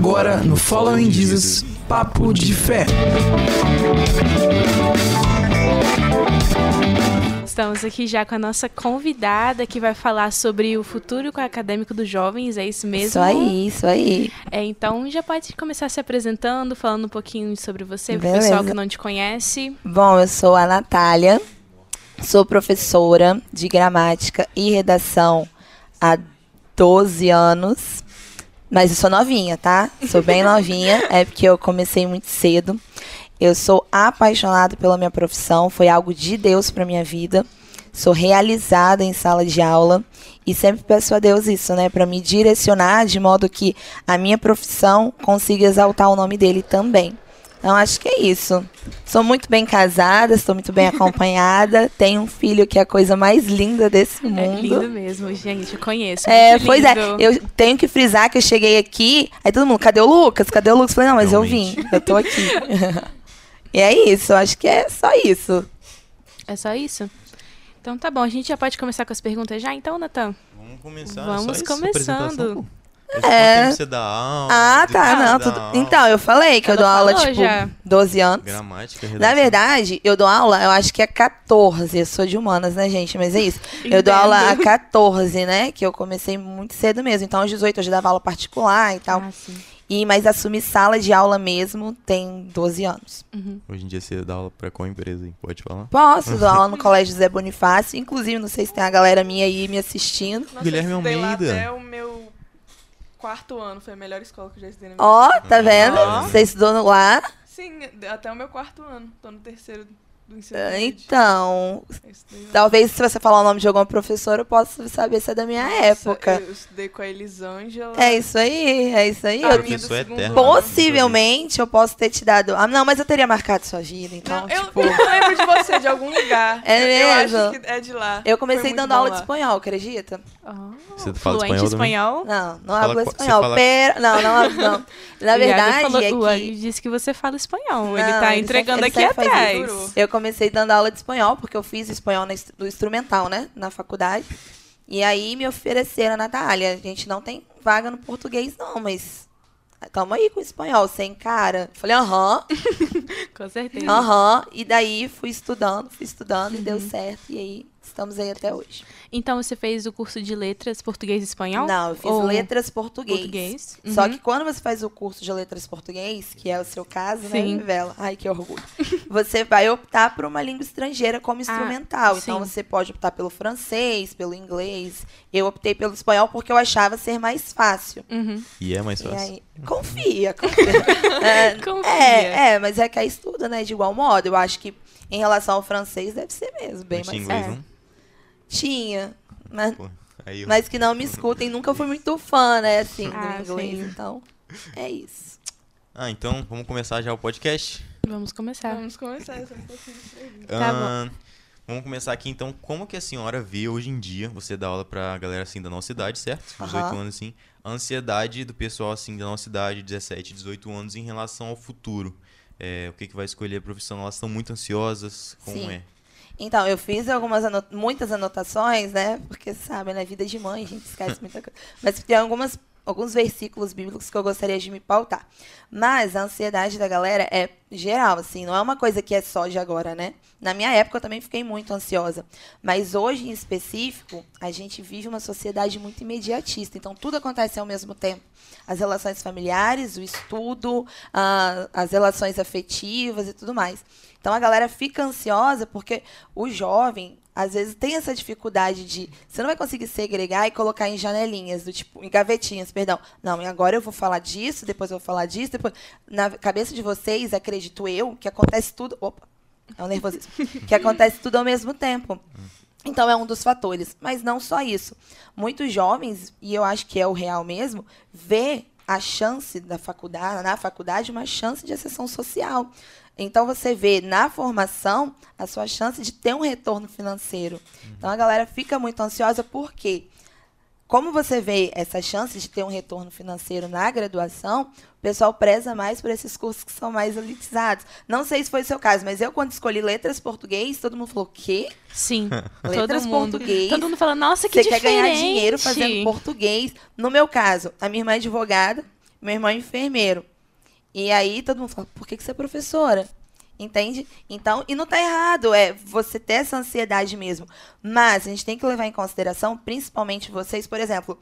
Agora no Following Jesus, Papo de Fé. Estamos aqui já com a nossa convidada que vai falar sobre o futuro acadêmico dos jovens, é isso mesmo? Isso aí, isso aí. É, então já pode começar se apresentando, falando um pouquinho sobre você, para o Beleza. pessoal que não te conhece. Bom, eu sou a Natália, sou professora de gramática e redação há 12 anos. Mas eu sou novinha, tá? Sou bem novinha, é porque eu comecei muito cedo. Eu sou apaixonada pela minha profissão, foi algo de Deus para minha vida. Sou realizada em sala de aula e sempre peço a Deus isso, né, para me direcionar de modo que a minha profissão consiga exaltar o nome dele também. Então acho que é isso. Sou muito bem casada, estou muito bem acompanhada, tenho um filho que é a coisa mais linda desse mundo. É lindo mesmo, gente, eu conheço. É, muito pois é, lindo. eu tenho que frisar que eu cheguei aqui, aí todo mundo, cadê o Lucas? Cadê o Lucas? Falei, não, mas eu vim, Realmente. eu tô aqui. e é isso, eu acho que é só isso. É só isso? Então tá bom, a gente já pode começar com as perguntas já, então, Natan? Vamos começar. Vamos só isso, começando. É. Tempo você dá aula? Ah, tá, Ah, não, tudo... Então, eu falei que eu Ela dou aula, tipo, já. 12 anos. Gramática, redação. Na verdade, eu dou aula, eu acho que é 14. Eu sou de humanas, né, gente? Mas é isso. Eu dou aula há 14, né? Que eu comecei muito cedo mesmo. Então, aos 18 eu já dava aula particular e tal. Ah, sim. E, mas assumi sala de aula mesmo tem 12 anos. Hoje em dia você dá aula pra qual empresa, hein? Pode falar? Posso, dou aula no Colégio Zé Bonifácio. Inclusive, não sei se tem a galera minha aí me assistindo. Nossa, Guilherme eu lá Almeida. até o meu quarto ano. Foi a melhor escola que eu já estudei na minha Ó, tá vendo? Você estudou no lá? vida. Sim, até o meu quarto ano. Tô no terceiro do ensino médio. Então, Eu talvez se você falar o nome de alguma professora, eu possa saber se é da minha Nossa, época. Eu estudei com a Elisângela. É isso aí, é isso aí. A Eu minha do Professor segundo eterno. Possivelmente eu posso ter te dado. Ah, não, mas eu teria marcado sua vida, então, Não, eu, tipo. eu lembro de você de algum lugar. É Eu mesmo? acho que é de lá. Eu comecei dando aula de lá. espanhol, acredita? Oh, Você fala fluente espanhol espanhol? Não, não Fala hablo espanhol. fala- Pero... Não, não, hablo- não. Na O verdade, falou, é o que Iago disse que você fala espanhol. Não, ele tá ele entregando sempre- aqui atrás. eu comecei dando aula de espanhol, porque eu fiz espanhol no instrumental, né? Na faculdade. E aí me ofereceram, Natália, a gente não tem vaga no português, não, mas. Tamo aí com o espanhol, sem cara. Falei, aham, Com certeza. aham. E daí fui estudando, fui estudando e deu certo. E aí estamos aí até hoje. Então você fez o curso de letras português e espanhol? Não, eu fiz Ou letras português. português? Só Uhum. que quando você faz o curso de letras português, que é o seu caso, né, Sim. Vela? Ai, que orgulho. Você vai optar por uma língua estrangeira como instrumental. então sim. você pode optar pelo francês, pelo inglês. Eu optei pelo espanhol porque eu achava ser mais fácil. Uhum. E é mais fácil. aí, confia, confia. É, Confia. É, é, mas é que aí estuda, né, de igual modo. Eu acho que em relação ao francês deve ser mesmo, bem mais inglês, não? Tinha, mas Pô, aí eu... mas que não me escutem, nunca fui muito fã, né, assim, do Ah, inglês. sim. Então, é isso. Ah, então vamos começar já o podcast. Vamos começar. Vamos começar essa pergunta. Tá Ah, Vamos começar aqui então, como que a senhora vê hoje em dia, você dá aula pra galera assim da nossa idade, certo? 18 Aham. anos assim, a ansiedade do pessoal assim da nossa idade, 17, 18 anos em relação ao futuro. É, o que que vai escolher a profissão? Elas estão muito ansiosas, como Sim. é? Então, eu fiz algumas ano- muitas anotações, né? Porque, sabe, na vida de mãe a gente esquece muita coisa. Mas tem algumas, alguns versículos bíblicos que eu gostaria de me pautar. Mas a ansiedade da galera é geral, assim, não é uma coisa que é só de agora, né? Na minha época eu também fiquei muito ansiosa. Mas hoje, em específico, a gente vive uma sociedade muito imediatista. Então, tudo acontece ao mesmo tempo. As relações familiares, o estudo, ah, as relações afetivas e tudo mais. Então a galera fica ansiosa porque o jovem, às vezes, tem essa dificuldade de. Você não vai conseguir segregar e colocar em janelinhas, do tipo, em gavetinhas, perdão. Não, agora eu vou falar disso, depois eu vou falar disso, depois. Na cabeça de vocês, acredito eu, que acontece tudo. Opa! É um nervosismo. que acontece tudo ao mesmo tempo. Então é um dos fatores. Mas não só isso. Muitos jovens, e eu acho que é o real mesmo, vê a chance da faculdade, na faculdade, uma chance de acessão social. Então você vê na formação a sua chance de ter um retorno financeiro. Então a galera fica muito ansiosa por quê? Como você vê essa chance de ter um retorno financeiro na graduação, o pessoal preza mais por esses cursos que são mais elitizados. Não sei se foi o seu caso, mas eu, quando escolhi letras português, todo mundo falou: quê? Sim. Letras todo mundo. português. Todo mundo fala, nossa, que Você quer diferente. ganhar dinheiro fazendo português. No meu caso, a minha irmã é advogada, meu irmão é enfermeiro. E aí todo mundo fala, por que, que você é professora? Entende? Então, e não tá errado, é você ter essa ansiedade mesmo. Mas a gente tem que levar em consideração, principalmente vocês, por exemplo,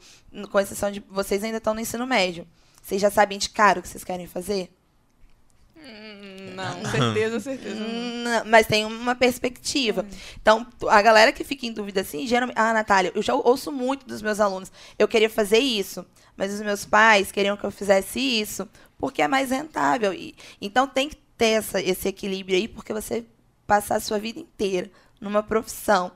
com exceção de vocês ainda estão no ensino médio. Vocês já sabem de cara o que vocês querem fazer? Hum, Não, certeza, certeza. Não, mas tem uma perspectiva. Então, a galera que fica em dúvida assim, geralmente. Ah, Natália, eu já ouço muito dos meus alunos. Eu queria fazer isso, mas os meus pais queriam que eu fizesse isso, porque é mais rentável. E, então tem que ter essa, esse equilíbrio aí, porque você passar a sua vida inteira numa profissão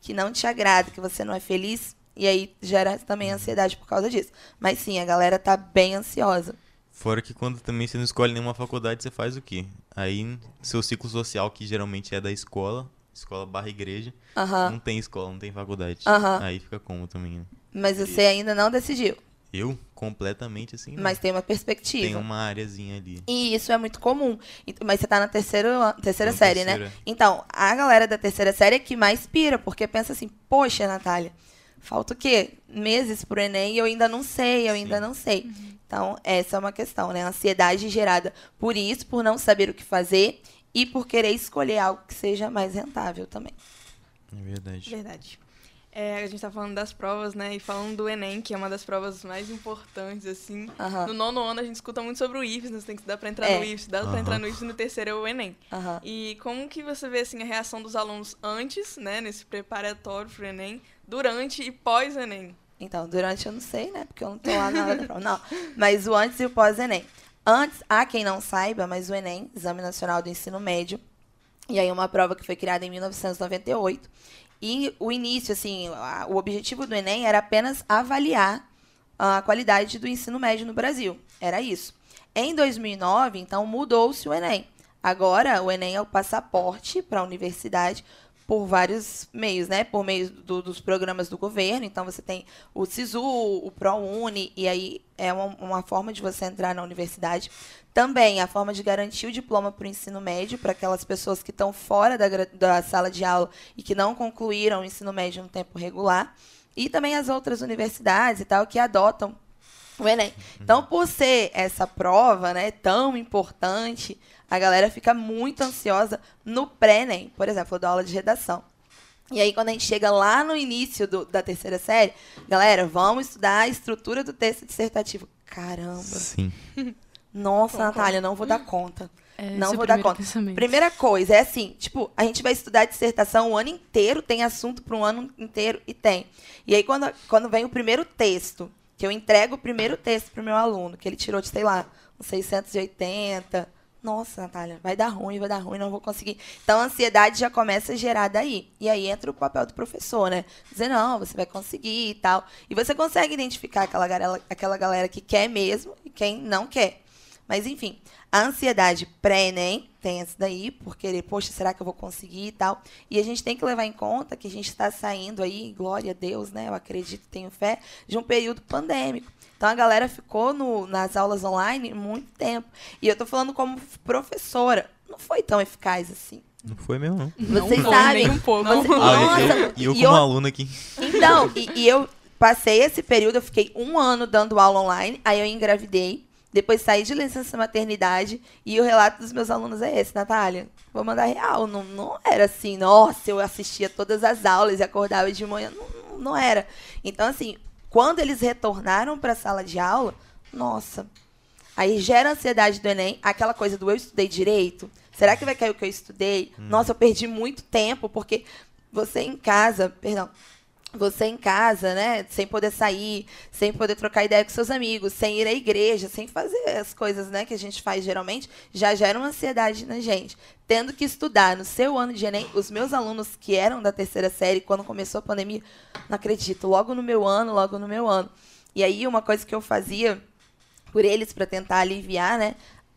que não te agrada, que você não é feliz, e aí gera também ansiedade por causa disso. Mas sim, a galera tá bem ansiosa. Fora que quando também você não escolhe nenhuma faculdade, você faz o quê? Aí, seu ciclo social, que geralmente é da escola, escola barra igreja, Aham. não tem escola, não tem faculdade. Aham. Aí fica como também, né? Mas você ainda não decidiu. Eu, completamente assim, não. Mas tem uma perspectiva. tem uma areazinha ali. E isso é muito comum. Mas você tá na terceira, terceira na série, né? terceira. Então, a galera da terceira série é que mais pira, porque pensa assim, poxa, Natália, falta o quê? Meses pro Enem e eu ainda não sei, eu ainda Sim. não sei. Então, essa é uma questão, né? A ansiedade gerada por isso, por não saber o que fazer e por querer escolher algo que seja mais rentável também. É verdade. Verdade. É, a gente tá falando das provas, né? E falando do Enem, que é uma das provas mais importantes, assim. No nono ano a gente escuta muito sobre o IFES, né? Você tem que estudar pra entrar É. no IFES. Dá pra Aham. entrar no IFES e no terceiro é o Enem. E como que você vê, assim, a reação dos alunos antes, né? Nesse preparatório pro Enem, durante e pós-Enem? Então, durante eu não sei, né? Porque eu não tô lá na hora da prova. Não. Mas o antes e o pós-Enem. Antes, há quem não saiba, mas o Enem, Exame Nacional do Ensino Médio, e aí uma prova que foi criada em 1998. E o início, assim, a- o objetivo do Enem era apenas avaliar a qualidade do ensino médio no Brasil. Era isso. Em 2009, então, mudou-se o Enem. Agora, o Enem é o passaporte para a universidade por vários meios, né? Por meio do- dos programas do governo. Então, você tem o SISU, o ProUni, e aí é uma, uma forma de você entrar na universidade. Também a forma de garantir o diploma para o ensino médio, para aquelas pessoas que estão fora da, da sala de aula e que não concluíram o ensino médio no tempo regular. E também as outras universidades e tal que adotam o Enem. Então, por ser essa prova, né, tão importante, a galera fica muito ansiosa no pré-ENEM. Por exemplo, eu dou aula de redação. E aí, quando a gente chega lá no início do- da terceira série, galera, vamos estudar a estrutura do texto dissertativo. Caramba. Sim. Nossa, Natália, não vou dar conta. É, Não é vou dar conta. pensamento. Primeira coisa, é assim, tipo, a gente vai estudar dissertação o ano inteiro, tem assunto para um ano inteiro e tem. E aí, quando, quando vem o primeiro texto, que eu entrego o primeiro texto pro meu aluno, que ele tirou de, sei lá, uns 680. Nossa, Natália, vai dar ruim, vai dar ruim, não vou conseguir. Então, a ansiedade já começa a gerar daí. E aí entra o papel do professor, né? Dizer, não, você vai conseguir e tal. E você consegue identificar aquela galera, aquela galera que quer mesmo e quem não quer. Mas, enfim, a ansiedade pré-ENEM tem essa daí, por querer, poxa, será que eu vou conseguir e tal. E a gente tem que levar em conta que a gente está saindo aí, glória a Deus, né? Eu acredito, tenho fé, de um período pandêmico. Então a galera ficou no- nas aulas online muito tempo. E eu tô falando como professora. Não foi tão eficaz assim. Não foi mesmo, não. Não Vocês foi, sabem. nem um pouco. Você- Não. Ah, Nossa, eu, eu, e eu como eu- aluno aqui. Então, e, e eu passei esse período, eu fiquei um ano dando aula online, aí eu engravidei, depois saí de licença maternidade, e o relato dos meus alunos é esse, Natália. Vou mandar real. Não, não era assim, nossa, eu assistia todas as aulas e acordava de manhã. Não, não era. Então, assim, quando eles retornaram para a sala de aula, nossa. Aí gera a ansiedade do Enem, aquela coisa do eu estudei direito. Será que vai cair o que eu estudei? Nossa, eu perdi muito tempo, porque você em casa, perdão, você em casa, né, sem poder sair, sem poder trocar ideia com seus amigos, sem ir à igreja, sem fazer as coisas, né, que a gente faz geralmente, já gera uma ansiedade na gente. Tendo que estudar no seu ano de Enem, os meus alunos que eram da terceira série, quando começou a pandemia, não acredito, logo no meu ano, logo no meu ano. E aí, uma coisa que eu fazia por eles para tentar aliviar, né,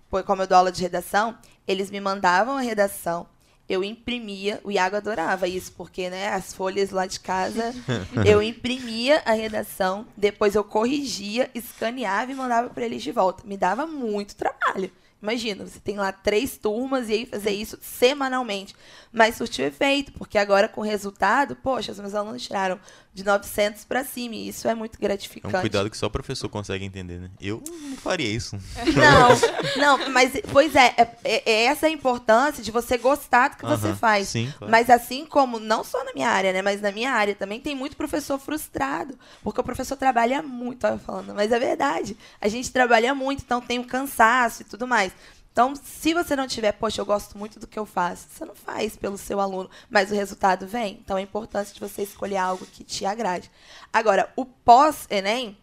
foi como eu dou aula de redação, eles me mandavam a redação, eu imprimia, o Iago adorava isso, porque, né, as folhas lá de casa, eu imprimia a redação, depois eu corrigia, escaneava e mandava para eles de volta. Me dava muito trabalho. Imagina, você tem lá três turmas e aí fazer isso semanalmente. Mas surtiu efeito, porque agora com o resultado, poxa, os meus alunos tiraram de 900 para cima. E isso é muito É gratificante. um cuidado que só o professor consegue entender, né? Eu não faria isso. Não, não, mas, pois é, é, é essa a importância de você gostar do que você Aham, faz. Sim, claro. Mas assim como, não só na minha área, né? Mas na minha área também tem muito professor frustrado. Porque o professor trabalha muito, olha eu falando, mas é verdade. A gente trabalha muito, então tem um cansaço e tudo mais. Então, se você não tiver, poxa, eu gosto muito do que eu faço, você não faz pelo seu aluno, mas o resultado vem. Então, é importante de você escolher algo que te agrade. Agora, o pós-ENEM,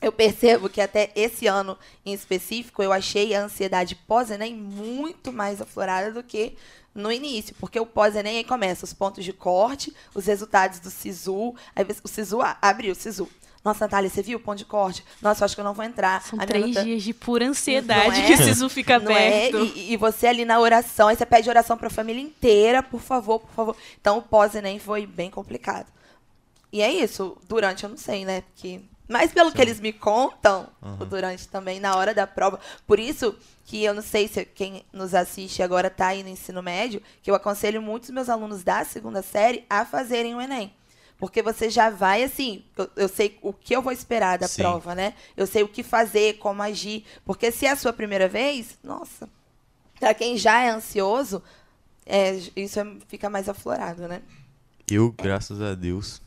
eu percebo que até esse ano em específico, eu achei a ansiedade pós-ENEM muito mais aflorada do que no início, porque o pós-ENEM aí começa os pontos de corte, os resultados do SISU, aí o SISU abriu, o SISU. Nossa, Natália, você viu o ponto de corte? Nossa, eu acho que eu não vou entrar. São A três dias de pura ansiedade é? que o Sisu fica não é? aberto. E, e você ali na oração, aí você pede oração para a família inteira, por favor, por favor. Então o pós-ENEM foi bem complicado. E é isso, durante eu não sei, né? Porque mas pelo que eles me contam, o durante também na hora da prova. Por isso que eu não sei se quem nos assiste agora está aí no ensino médio, que eu aconselho muitos meus alunos da segunda série a fazerem o ENEM. Porque você já vai assim, eu, eu sei o que eu vou esperar da Sim. prova, né? Eu sei o que fazer, como agir. Porque se é a sua primeira vez, nossa, para quem já é ansioso, é, isso é- fica mais aflorado, né? Eu, graças a Deus.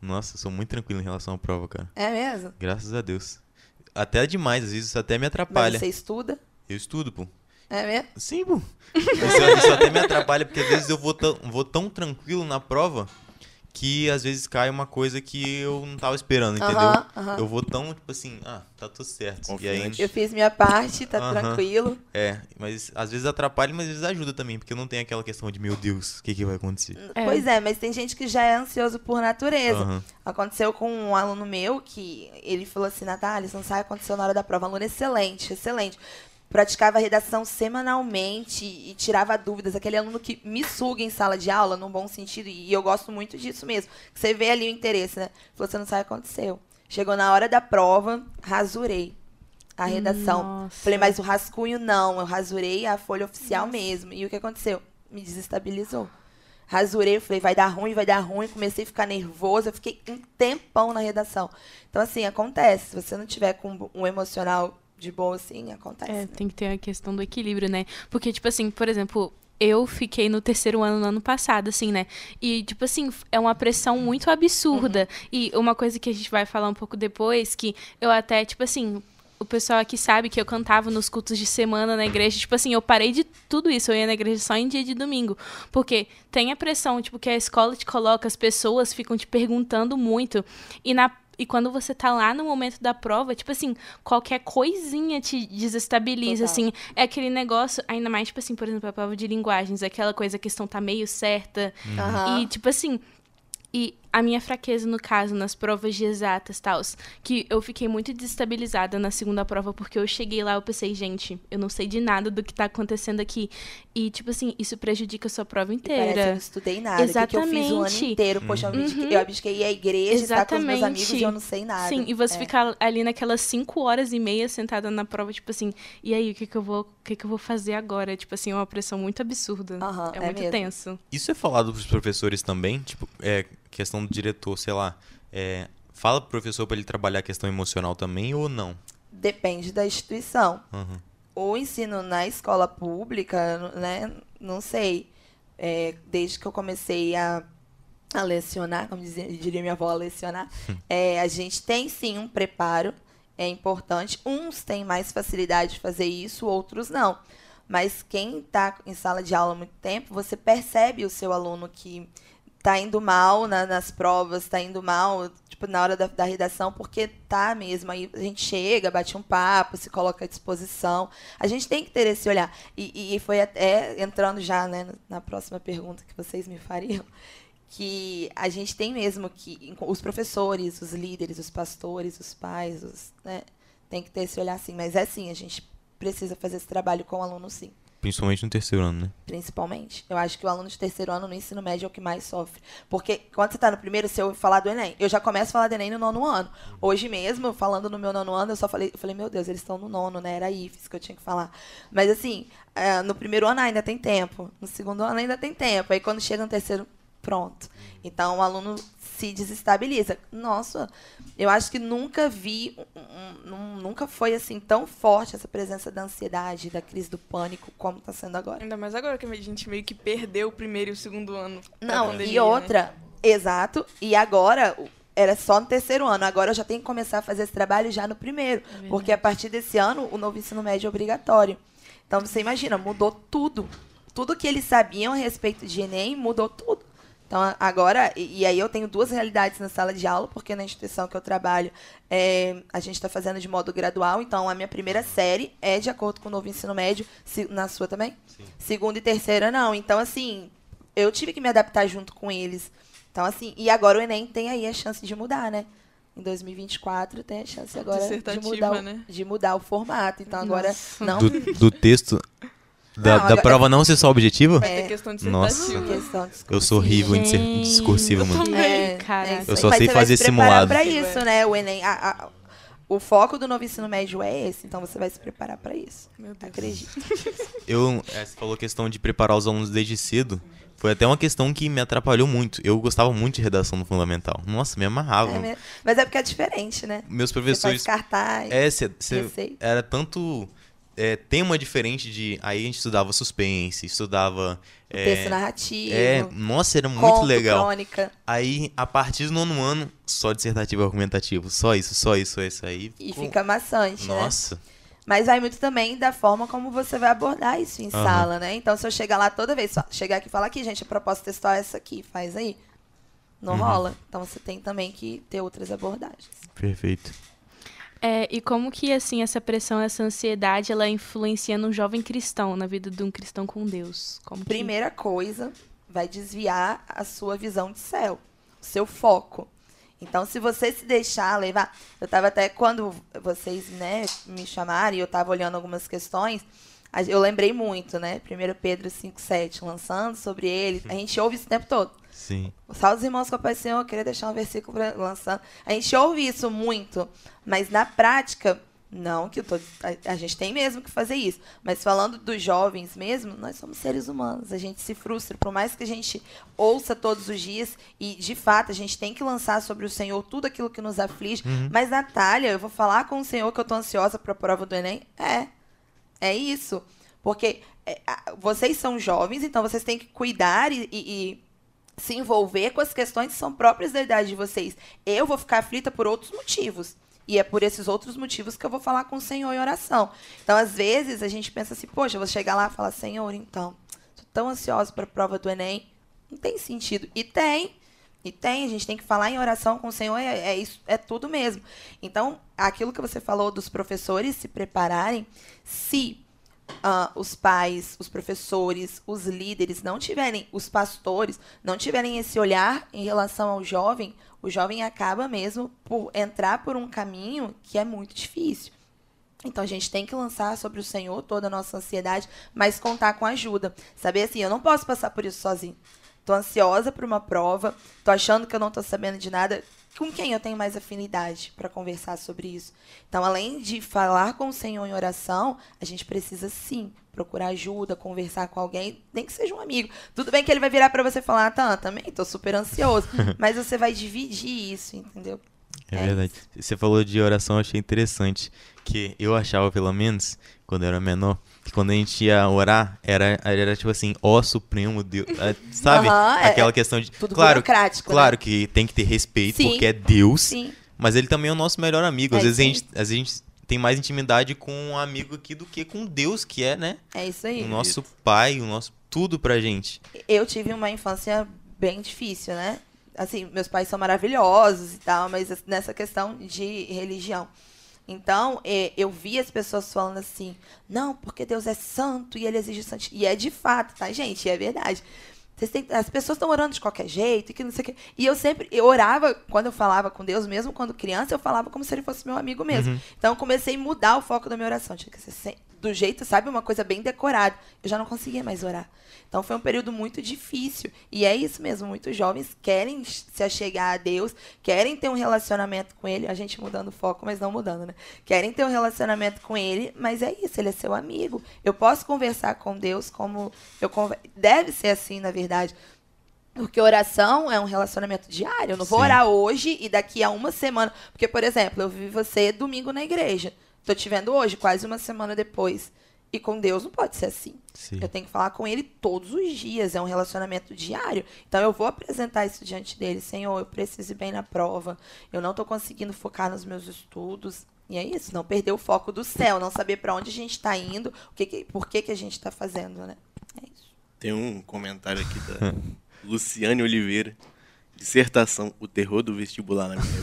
Nossa, sou muito tranquilo em relação à prova, cara. É mesmo? Graças a Deus. Até demais, às vezes isso até me Mas atrapalha. você estuda? Eu estudo, pô. É mesmo? Sim, pô. Isso, isso até me atrapalha, porque às vezes eu vou vou tão tranquilo na prova que às vezes cai uma coisa que eu não tava esperando, entendeu? Eu vou tão, tipo assim, ah, tá tudo certo. E aí, Eu fiz minha parte, tá tranquilo. é, mas às vezes atrapalha, mas às vezes ajuda também, porque não tem aquela questão de, meu Deus, o que que vai acontecer? É. Pois é, mas tem gente que já é ansioso por natureza. Aconteceu com um aluno meu que ele falou assim, Natália, você não sabe aconteceu na hora da prova. Aluno excelente, excelente. Praticava redação semanalmente e tirava dúvidas. Aquele aluno que me suga em sala de aula, num bom sentido, e eu gosto muito disso mesmo. Você vê ali o interesse, né? Falou, você não sabe o que aconteceu. Chegou na hora da prova, rasurei a redação. Nossa. Falei, mas o rascunho não, eu rasurei a folha oficial mesmo. E o que aconteceu? Me desestabilizou. Rasurei, falei, vai dar ruim, vai dar ruim. Comecei a ficar nervosa, eu fiquei um tempão na redação. Então, assim, acontece. Se você não tiver com um emocional de boa, assim, acontece. É, né? tem que ter a questão do equilíbrio, né? Porque, tipo assim, por exemplo, eu fiquei no terceiro ano no ano passado, assim, né? E, tipo assim, é uma pressão muito absurda. E uma coisa que a gente vai falar um pouco depois, que eu até, tipo assim. O pessoal aqui sabe que eu cantava nos cultos de semana na igreja. Tipo assim, eu parei de tudo isso. Eu ia na igreja só em dia de domingo. Porque tem a pressão, tipo, que a escola te coloca, as pessoas ficam te perguntando muito. E na e quando você tá lá no momento da prova, tipo assim, qualquer coisinha te desestabiliza, Total. assim. É aquele negócio, ainda mais, tipo assim, por exemplo, a prova de linguagens, aquela coisa, a questão tá meio certa. Aham. E, tipo assim, e a minha fraqueza, no caso, nas provas de exatas tals, que eu fiquei muito desestabilizada na segunda prova, porque eu cheguei lá, eu pensei, gente, eu não sei de nada do que tá acontecendo aqui. E, tipo assim, isso prejudica a sua prova E Parece que eu não inteira. estudei nada. O que que eu fiz o ano Exatamente. inteiro? Poxa, eu abdiquei- Uhum. eu abdiquei a igreja, estar com os meus amigos Exatamente. e eu não sei nada. Sim, e você É. ficar ali naquelas cinco horas e meia sentada na prova, tipo assim, e aí, o que que eu vou, o que que eu vou fazer agora? Tipo assim, é uma pressão muito absurda. Aham, é, é muito mesmo. tenso. Isso é falado pros professores também? Tipo, é questão do diretor, sei lá. É, fala pro professor pra ele trabalhar a questão emocional também ou não? Depende da instituição. Aham. o ensino na escola pública, né? Não sei. É, desde que eu comecei a, a lecionar, como dizia, diria minha avó, a lecionar, é, a gente tem sim um preparo, é importante. Uns têm mais facilidade de fazer isso, outros não. Mas quem está em sala de aula há muito tempo, você percebe o seu aluno que tá indo mal na- nas provas, tá indo mal, tipo, na hora da, da redação, porque tá mesmo. Aí a gente chega, bate um papo, se coloca à disposição. A gente tem que ter esse olhar. E, e foi até, entrando já né, na próxima pergunta que vocês me fariam, que a gente tem mesmo que, os professores, os líderes, os pastores, os pais, os, né, tem que ter esse olhar sim. Mas é sim, a gente precisa fazer esse trabalho com o aluno sim Principalmente no terceiro ano, né? principalmente. Eu acho que o aluno de terceiro ano no ensino médio é o que mais sofre. Porque quando você está no primeiro, se eu falar do Enem, eu já começo a falar do Enem no nono ano. Hoje mesmo, falando no meu nono ano, eu só falei, eu falei, meu Deus, eles estão no nono, né? Era IFES que eu tinha que falar. Mas assim, eh, no primeiro ano ainda tem tempo. No segundo ano ainda tem tempo. Aí quando chega no terceiro, pronto. Então o aluno se desestabiliza. Nossa, eu acho que nunca vi, um- um- nunca foi assim tão forte essa presença da ansiedade, da crise do pânico, como está sendo agora. Ainda mais agora que a gente meio que perdeu o primeiro e o segundo ano. Não, pandemia, e né? outra, exato, e agora era só no terceiro ano, agora eu já tenho que começar a fazer esse trabalho já no primeiro, porque a partir desse ano o novo ensino médio é obrigatório. Então você imagina, mudou tudo. Tudo que eles sabiam a respeito de Enem mudou tudo. Então agora, e, e aí eu tenho duas realidades na sala de aula, porque na instituição que eu trabalho é, a gente está fazendo de modo gradual, então a minha primeira série é de acordo com o novo ensino médio, se- na sua também? Segunda e terceira não. Então, assim, eu tive que me adaptar junto com eles. Então, assim, e agora o Enem tem aí a chance de mudar, né? Em 2024 tem a chance agora de mudar, o, né? de mudar o formato. Então agora Nossa. não Do, do texto da, Não, da agora- prova não ser só objetiva? É. questão de Nossa. questão Eu sou horrível em disser- discursivo, mano. também. É, Cara, é isso Eu só Mas sei você vai fazer se preparar simulado. Pra isso, né? O Enem, a- a- o foco do novo ensino médio é esse, então você vai se preparar pra isso. Meu Deus. Acredito. Eu, é, você falou questão de preparar os alunos desde cedo. Foi até uma questão que me atrapalhou muito. Eu gostava muito de redação no fundamental. Nossa, me amarrava. É. Mas é porque é diferente, né? Meus Você faz professores. cartaz. É, cê, cê- receita. era tanto. É, tema diferente de. Aí a gente estudava suspense, estudava. É, texto narrativo. é, nossa, era muito conto, legal. crônica. Aí, a partir do nono ano, só dissertativo argumentativo. Só isso, só isso, só isso aí. E fica maçante, né? Nossa. Mas vai muito também da forma como você vai abordar isso em Aham. sala, né? Então, se eu chegar lá toda vez, chegar aqui e falar aqui, gente, a proposta textual é essa aqui, faz aí. Não Uhum. rola. Então, você tem também que ter outras abordagens. Perfeito. É, e como que, assim, essa pressão, essa ansiedade, ela influencia no jovem cristão, na vida de um cristão com Deus? Como que... Primeira coisa, vai desviar a sua visão de céu, o seu foco. Então, se você se deixar levar. Eu estava até quando vocês né, me chamaram e eu estava olhando algumas questões, eu lembrei muito, né? 1 Pedro 5,7, lançando sobre ele. A gente ouve isso o tempo todo. Sim. Salve os irmãos com a paz do Senhor, eu queria deixar um versículo pra, lançando. A gente ouve isso muito, mas na prática, não que eu tô, a, a gente tem mesmo que fazer isso. Mas falando dos jovens mesmo, nós somos seres humanos. A gente se frustra, por mais que a gente ouça todos os dias e de fato a gente tem que lançar sobre o Senhor tudo aquilo que nos aflige. Mas Natália, eu vou falar com o Senhor que eu tô ansiosa para a prova do Enem? É. É isso. Porque é, vocês são jovens, então vocês têm que cuidar e- e- se envolver com as questões que são próprias da idade de vocês. Eu vou ficar aflita por outros motivos. E é por esses outros motivos que eu vou falar com o Senhor em oração. Então, às vezes, a gente pensa assim, poxa, eu vou chegar lá e falar, Senhor, então, tô tão ansiosa para a prova do Enem. Não tem sentido. E tem. E tem, a gente tem que falar em oração com o Senhor, é, é isso, é tudo mesmo. Então, aquilo que você falou dos professores se prepararem, se ah, os pais, os professores, os líderes não tiverem, os pastores, não tiverem esse olhar em relação ao jovem, o jovem acaba mesmo por entrar por um caminho que é muito difícil. Então a gente tem que lançar sobre o Senhor toda a nossa ansiedade, mas contar com ajuda. Saber assim, eu não posso passar por isso sozinho. Tô ansiosa por uma prova, tô achando que eu não tô sabendo de nada. Com quem eu tenho mais afinidade para conversar sobre isso? Então, além de falar com o Senhor em oração, a gente precisa sim procurar ajuda, conversar com alguém, nem que seja um amigo. Tudo bem que ele vai virar para você e falar, ah, tá, também tô super ansioso, mas você vai dividir isso, entendeu? É, É verdade. Você falou de oração, eu achei interessante. Que eu achava, pelo menos, quando eu era menor, que quando a gente ia orar, era, era tipo assim, ó Supremo Deus. é, Sabe? É- Aquela questão de. Tudo claro, né? claro que tem que ter respeito, Sim. porque é Deus. Sim. Mas ele também é o nosso melhor amigo. Às É vezes a isso gente, às vezes a gente tem mais intimidade com um amigo aqui do que com Deus, que é, né? É isso aí. O nosso pai, o nosso tudo pra gente. Eu tive uma infância bem difícil, né? Assim, meus pais são maravilhosos e tal, mas nessa questão de religião. Então, eh, eu vi as pessoas falando assim, não, porque Deus é santo e ele exige santo. E é de fato, tá, gente? É verdade. Têm- as pessoas estão orando de qualquer jeito e que não sei o quê. E eu sempre, eu orava, quando eu falava com Deus, mesmo quando criança, eu falava como se ele fosse meu amigo mesmo. Então, eu comecei a mudar o foco da minha oração. Tinha que ser sem- do jeito, sabe, uma coisa bem decorada. Eu já não conseguia mais orar. Então, foi um período muito difícil. E é isso mesmo, muitos jovens querem se achegar a Deus, querem ter um relacionamento com Ele. A gente mudando o foco, mas não mudando, né? Querem ter um relacionamento com Ele, mas é isso, Ele é seu amigo. Eu posso conversar com Deus como eu conver... Deve ser assim, na verdade. Porque oração é um relacionamento diário. Eu não vou Sim. orar hoje e daqui a uma semana. Porque, por exemplo, eu vi você domingo na igreja. Tô te vendo hoje, quase uma semana depois. E com Deus não pode ser assim. Sim. Eu tenho que falar com ele todos os dias, é um relacionamento diário. Então eu vou apresentar isso diante dele, Senhor, eu preciso ir bem na prova. Eu não tô conseguindo focar nos meus estudos. E é isso, não perder o foco do céu, não saber para onde a gente tá indo, o que que- por que que a gente tá fazendo, né? É isso. Tem um comentário aqui da Luciane Oliveira. Dissertação, o terror do vestibular na minha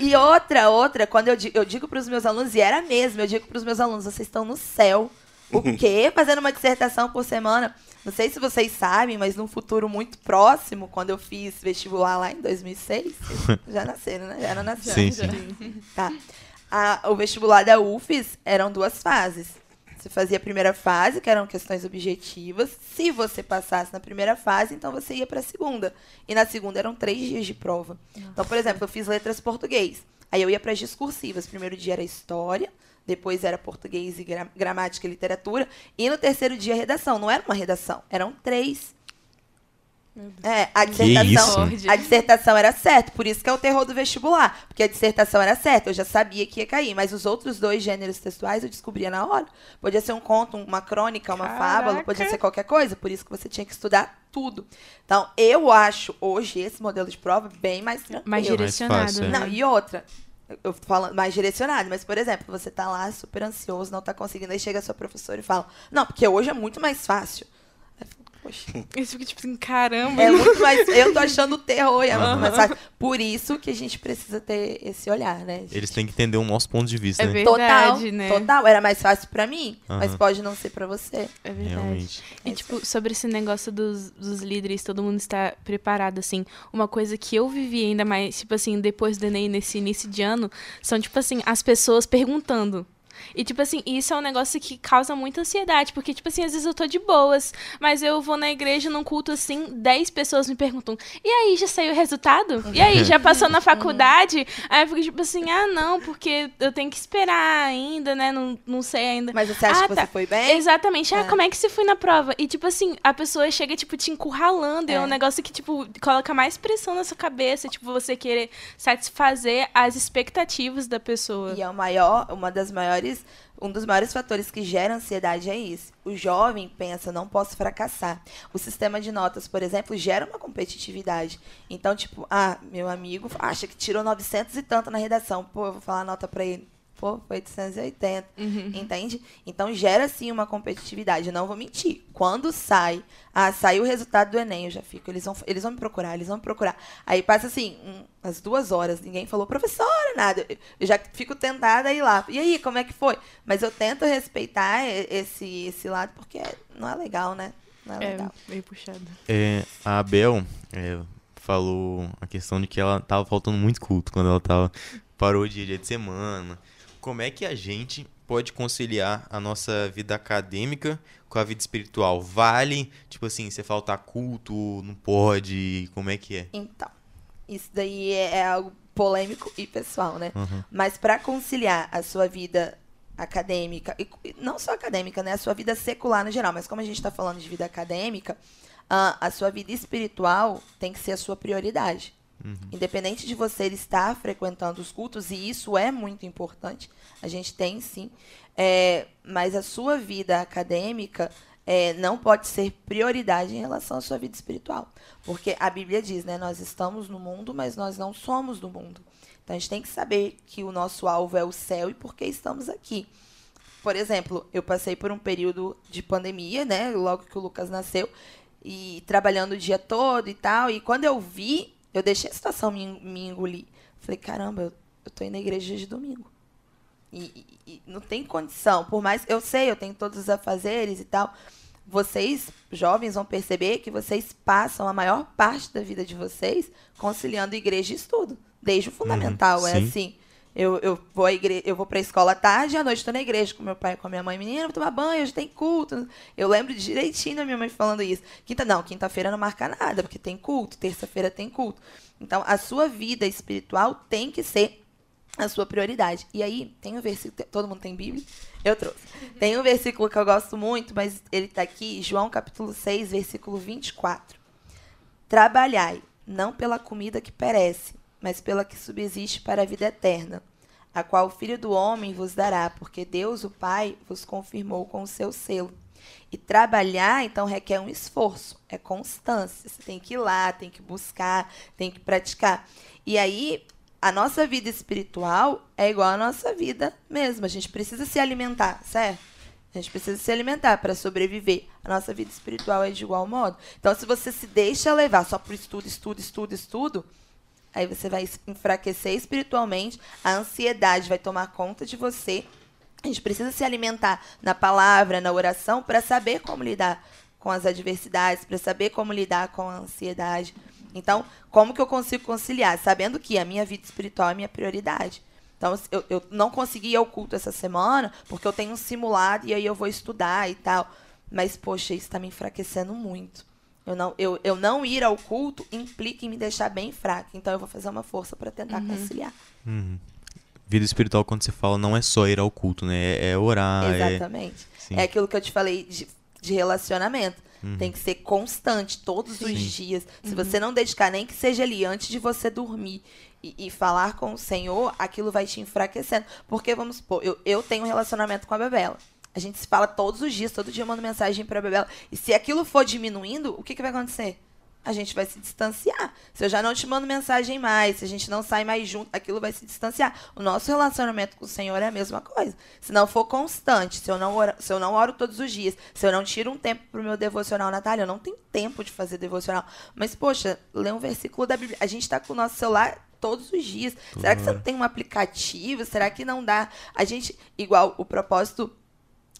e, e outra, outra, quando eu digo, eu digo para os meus alunos, e era mesmo, eu digo para os meus alunos, vocês estão no céu. O quê? Fazendo uma dissertação por semana. Não sei se vocês sabem, mas num futuro muito próximo, quando eu fiz vestibular lá em 2006, vocês já nasceram, né? Já era nascido. Sim, sim. Tá. A- o vestibular da UFES eram duas fases. Você fazia a primeira fase, que eram questões objetivas. Se você passasse na primeira fase, então você ia para a segunda. E na segunda eram três dias de prova. Então, por exemplo, eu fiz letras português. Aí eu ia para as discursivas. Primeiro dia era história, depois era português e gra- gramática e literatura. E no terceiro dia, redação. Não era uma redação, eram três. É, a dissertação, a dissertação era certa, por isso que é o terror do vestibular, porque a dissertação era certa, eu já sabia que ia cair, mas os outros dois gêneros textuais eu descobria na hora. Podia ser um conto, uma crônica, uma fábula, Caraca. podia ser qualquer coisa, por isso que você tinha que estudar tudo. Então, eu acho hoje esse modelo de prova bem mais tranquilo. Mais Mais direcionado, fácil, é. né? Não, e outra, eu- eu tô falando mais direcionado, mas, por exemplo, você tá lá super ansioso, não tá conseguindo, aí chega a sua professora e fala, não, porque hoje é muito mais fácil. Eu Poxa, Isso fica tipo assim, caramba. é muito mais. Eu tô achando o terror, e é muito mais fácil. Por isso que a gente precisa ter esse olhar, né? gente? Eles têm que entender o nosso ponto de vista, É né? verdade, total, né? total. Era mais fácil pra mim, mas Aham. pode não ser pra você. É verdade. Realmente. E, tipo, sobre esse negócio dos, dos líderes, todo mundo está preparado, assim. Uma coisa que eu vivi ainda mais, tipo assim, depois do Enem, nesse início de ano, são, tipo assim, as pessoas perguntando. E, tipo assim, isso é um negócio que causa muita ansiedade, porque, tipo assim, às vezes eu tô de boas, mas eu vou na igreja, num culto assim, 10 pessoas me perguntam: e aí, já saiu o resultado? E aí, já passou na faculdade? Aí eu fico, tipo assim, ah, não, porque eu tenho que esperar ainda, né? Não, não sei ainda. Mas você acha Ah, que tá. você foi bem? Exatamente. Ah, É. como é que você foi na prova? E, tipo assim, a pessoa chega, tipo, te encurralando. É, É. um negócio que, tipo, coloca mais pressão na sua cabeça. Tipo, você querer satisfazer as expectativas da pessoa. E é o maior, uma das maiores, um dos maiores fatores que gera ansiedade é isso. O jovem pensa, não posso fracassar. O sistema de notas, por exemplo, gera uma competitividade. Então, tipo, ah, meu amigo acha que tirou 900 e tanto na redação. Pô, eu vou falar nota pra ele. Pô, foi 880. Entende? Então gera sim uma competitividade. Não vou mentir. Quando sai, ah, saiu o resultado do Enem, eu já fico. Eles vão, eles vão me procurar, eles vão me procurar. Aí passa assim, um, as duas horas, ninguém falou, professora, nada. Eu- já fico tentada a ir lá. E aí, como é que foi? Mas eu tento respeitar esse, esse lado, porque não é legal, né? Não é É, legal. meio puxado. É, a Abel é, falou a questão de que ela tava faltando muito culto quando ela tava parou o dia, dia de semana. Como é que a gente pode conciliar a nossa vida acadêmica com a vida espiritual? Vale, tipo assim, você faltar culto, não pode, como é que é? Então, isso daí é, é algo polêmico e pessoal, né? Uhum. Mas para conciliar a sua vida acadêmica, e não só acadêmica, né? A sua vida secular no geral, mas como a gente está falando de vida acadêmica, ah, a sua vida espiritual tem que ser a sua prioridade. Independente de você estar frequentando os cultos, e isso é muito importante, a gente tem sim, é, mas a sua vida acadêmica é, não pode ser prioridade em relação à sua vida espiritual. Porque a Bíblia diz, né? Nós estamos no mundo, mas nós não somos do mundo. Então a gente tem que saber que o nosso alvo é o céu e por que estamos aqui. Por exemplo, eu passei por um período de pandemia, né? Logo que o Lucas nasceu, e trabalhando o dia todo e tal. E quando eu vi, eu deixei a situação me, me engolir. Falei, caramba, eu, eu tô indo na igreja de domingo. E, e- e não tem condição. Por mais. Eu sei, eu tenho todos os afazeres e tal. Vocês, jovens, vão perceber que vocês passam a maior parte da vida de vocês conciliando igreja e estudo. Desde o fundamental. é sim. assim. Eu, eu vou igre... eu vou pra escola à tarde e à noite estou na igreja com meu pai e com a minha mãe. Menina, vou tomar banho, hoje tem culto. Eu lembro direitinho da minha mãe falando isso. Quinta, não, quinta-feira não marca nada, porque tem culto, terça-feira tem culto. Então, a sua vida espiritual tem que ser a sua prioridade. E aí, tem um versículo. Todo mundo tem Bíblia? Eu trouxe. Tem um versículo que eu gosto muito, mas ele está aqui, João capítulo 6, versículo 24. Trabalhai, não pela comida que perece, mas pela que subsiste para a vida eterna, a qual o Filho do Homem vos dará, porque Deus, o Pai, vos confirmou com o seu selo. E trabalhar, então, requer um esforço, é constância. Você tem que ir lá, tem que buscar, tem que praticar. E aí, a nossa vida espiritual é igual à nossa vida mesmo. A gente precisa se alimentar, certo? A gente precisa se alimentar para sobreviver. A nossa vida espiritual é de igual modo. Então, se você se deixa levar só por estudo, estudo, estudo, estudo, aí você vai enfraquecer espiritualmente, a ansiedade vai tomar conta de você. A gente precisa se alimentar na palavra, na oração, para saber como lidar com as adversidades, para saber como lidar com a ansiedade. Então, como que eu consigo conciliar? Sabendo que a minha vida espiritual é minha prioridade. Então, eu, eu não consegui ir ao culto essa semana, porque eu tenho um simulado e aí eu vou estudar e tal. Mas, poxa, isso está me enfraquecendo muito. Eu não, eu, eu não ir ao culto implica em me deixar bem fraca. Então, eu vou fazer uma força para tentar Uhum. conciliar. Uhum. Vida espiritual, quando você fala, não é só ir ao culto, né? É, é orar, é... Exatamente. Sim. É aquilo que eu te falei de, de relacionamento. Tem que ser constante, todos os Sim. dias. Se você não dedicar, nem que seja ali antes de você dormir e, e falar com o Senhor, aquilo vai te enfraquecendo. Porque, vamos supor, eu, eu tenho um relacionamento com a Bebela. A gente se fala todos os dias, todo dia eu mando mensagem pra Bebela. E se aquilo for diminuindo, o que, que vai acontecer? A gente vai se distanciar. Se eu já não te mando mensagem mais, se a gente não sai mais junto, aquilo vai se distanciar. O nosso relacionamento com o Senhor é a mesma coisa. Se não for constante, se eu não, oro, se eu não oro todos os dias, se eu não tiro um tempo pro meu devocional, Natália, eu não tenho tempo de fazer devocional. Mas, poxa, lê um versículo da Bíblia. A gente tá com o nosso celular todos os dias. Será que você não tem um aplicativo? Será que não dá? A gente, igual o propósito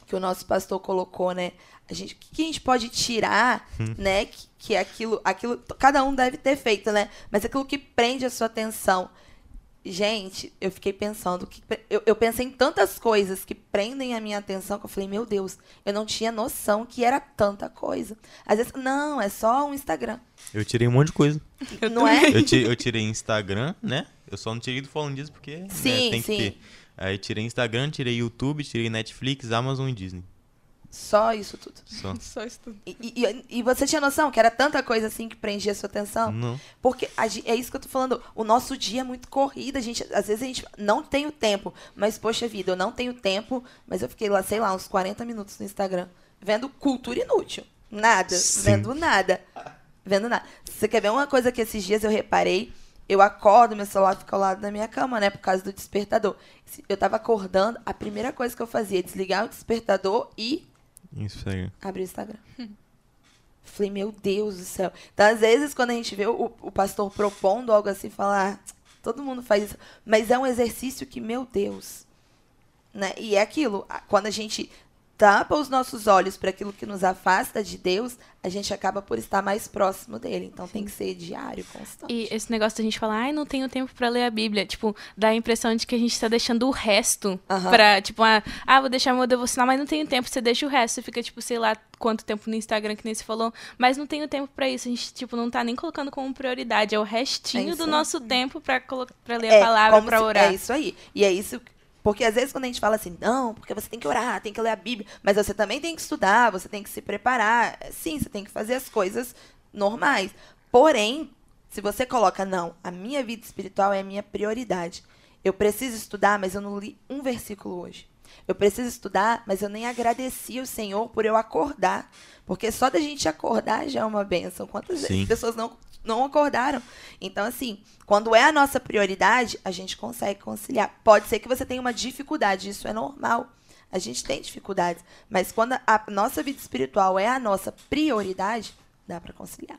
que o nosso pastor colocou, né? A gente, o que, que a gente pode tirar, né? Que, que aquilo, aquilo, cada um deve ter feito, né? Mas aquilo que prende a sua atenção. Gente, eu fiquei pensando, que, eu, eu pensei em tantas coisas que prendem a minha atenção que eu falei, meu Deus, eu não tinha noção que era tanta coisa. Às vezes, não, é só um Instagram. Eu tirei um monte de coisa. não é? Eu tirei, eu tirei Instagram, né? Eu só não tirei do falando disso porque né, Sim, tem que sim. ter. Aí tirei Instagram, tirei YouTube, tirei Netflix, Amazon e Disney. Só isso tudo. Só. Só isso tudo. E, e, e você tinha noção que era tanta coisa assim que prendia a sua atenção? Não. Porque a é isso que eu tô falando. O nosso dia é muito corrido. A gente, às vezes a gente não tem o tempo. Mas, poxa vida, eu não tenho tempo. Mas eu fiquei lá, sei lá, uns 40 minutos no Instagram. Vendo cultura inútil. Nada. Sim. Vendo nada. Vendo nada. Você quer ver uma coisa que esses dias eu reparei? Eu acordo, meu celular fica ao lado da minha cama, né? Por causa do despertador. Eu tava acordando, a primeira coisa que eu fazia é desligar o despertador e aí. abrir o Instagram. Falei, meu Deus do céu. Então, às vezes, quando a gente vê o, o pastor propondo algo assim, falar, ah, todo mundo faz isso. Mas é um exercício que, meu Deus. Né? E é aquilo, quando a gente tapa os nossos olhos para aquilo que nos afasta de Deus, a gente acaba por estar mais próximo dele. Então tem que ser diário, constante. E esse negócio da gente falar, ai, não tenho tempo pra ler a Bíblia, tipo, dá a impressão de que a gente tá deixando o resto Aham. pra, tipo, ah, ah, vou deixar meu devocional, mas não tenho tempo. Você deixa o resto, você fica, tipo, sei lá quanto tempo no Instagram que nem se falou, mas não tenho tempo pra isso. A gente, tipo, não tá nem colocando como prioridade, é o É restinho isso do nosso tempo colo- pra ler a palavra, se- orar. É isso aí. E é isso. Porque às vezes quando a gente fala assim, não, porque você tem que orar, tem que ler a Bíblia, mas você também tem que estudar, você tem que se preparar. Sim, você tem que fazer as coisas normais. Porém, se você coloca, não, a minha vida espiritual é a minha prioridade. Eu preciso estudar, mas eu não li um versículo hoje. Eu preciso estudar, mas eu nem agradeci o Senhor por eu acordar. Porque só da gente acordar já é uma bênção. Quantas Sim. pessoas não, não acordaram? Então, assim, quando é a nossa prioridade, a gente consegue conciliar. Pode ser que você tenha uma dificuldade, isso é normal. A gente tem dificuldades. Mas quando a nossa vida espiritual é a nossa prioridade, dá para conciliar.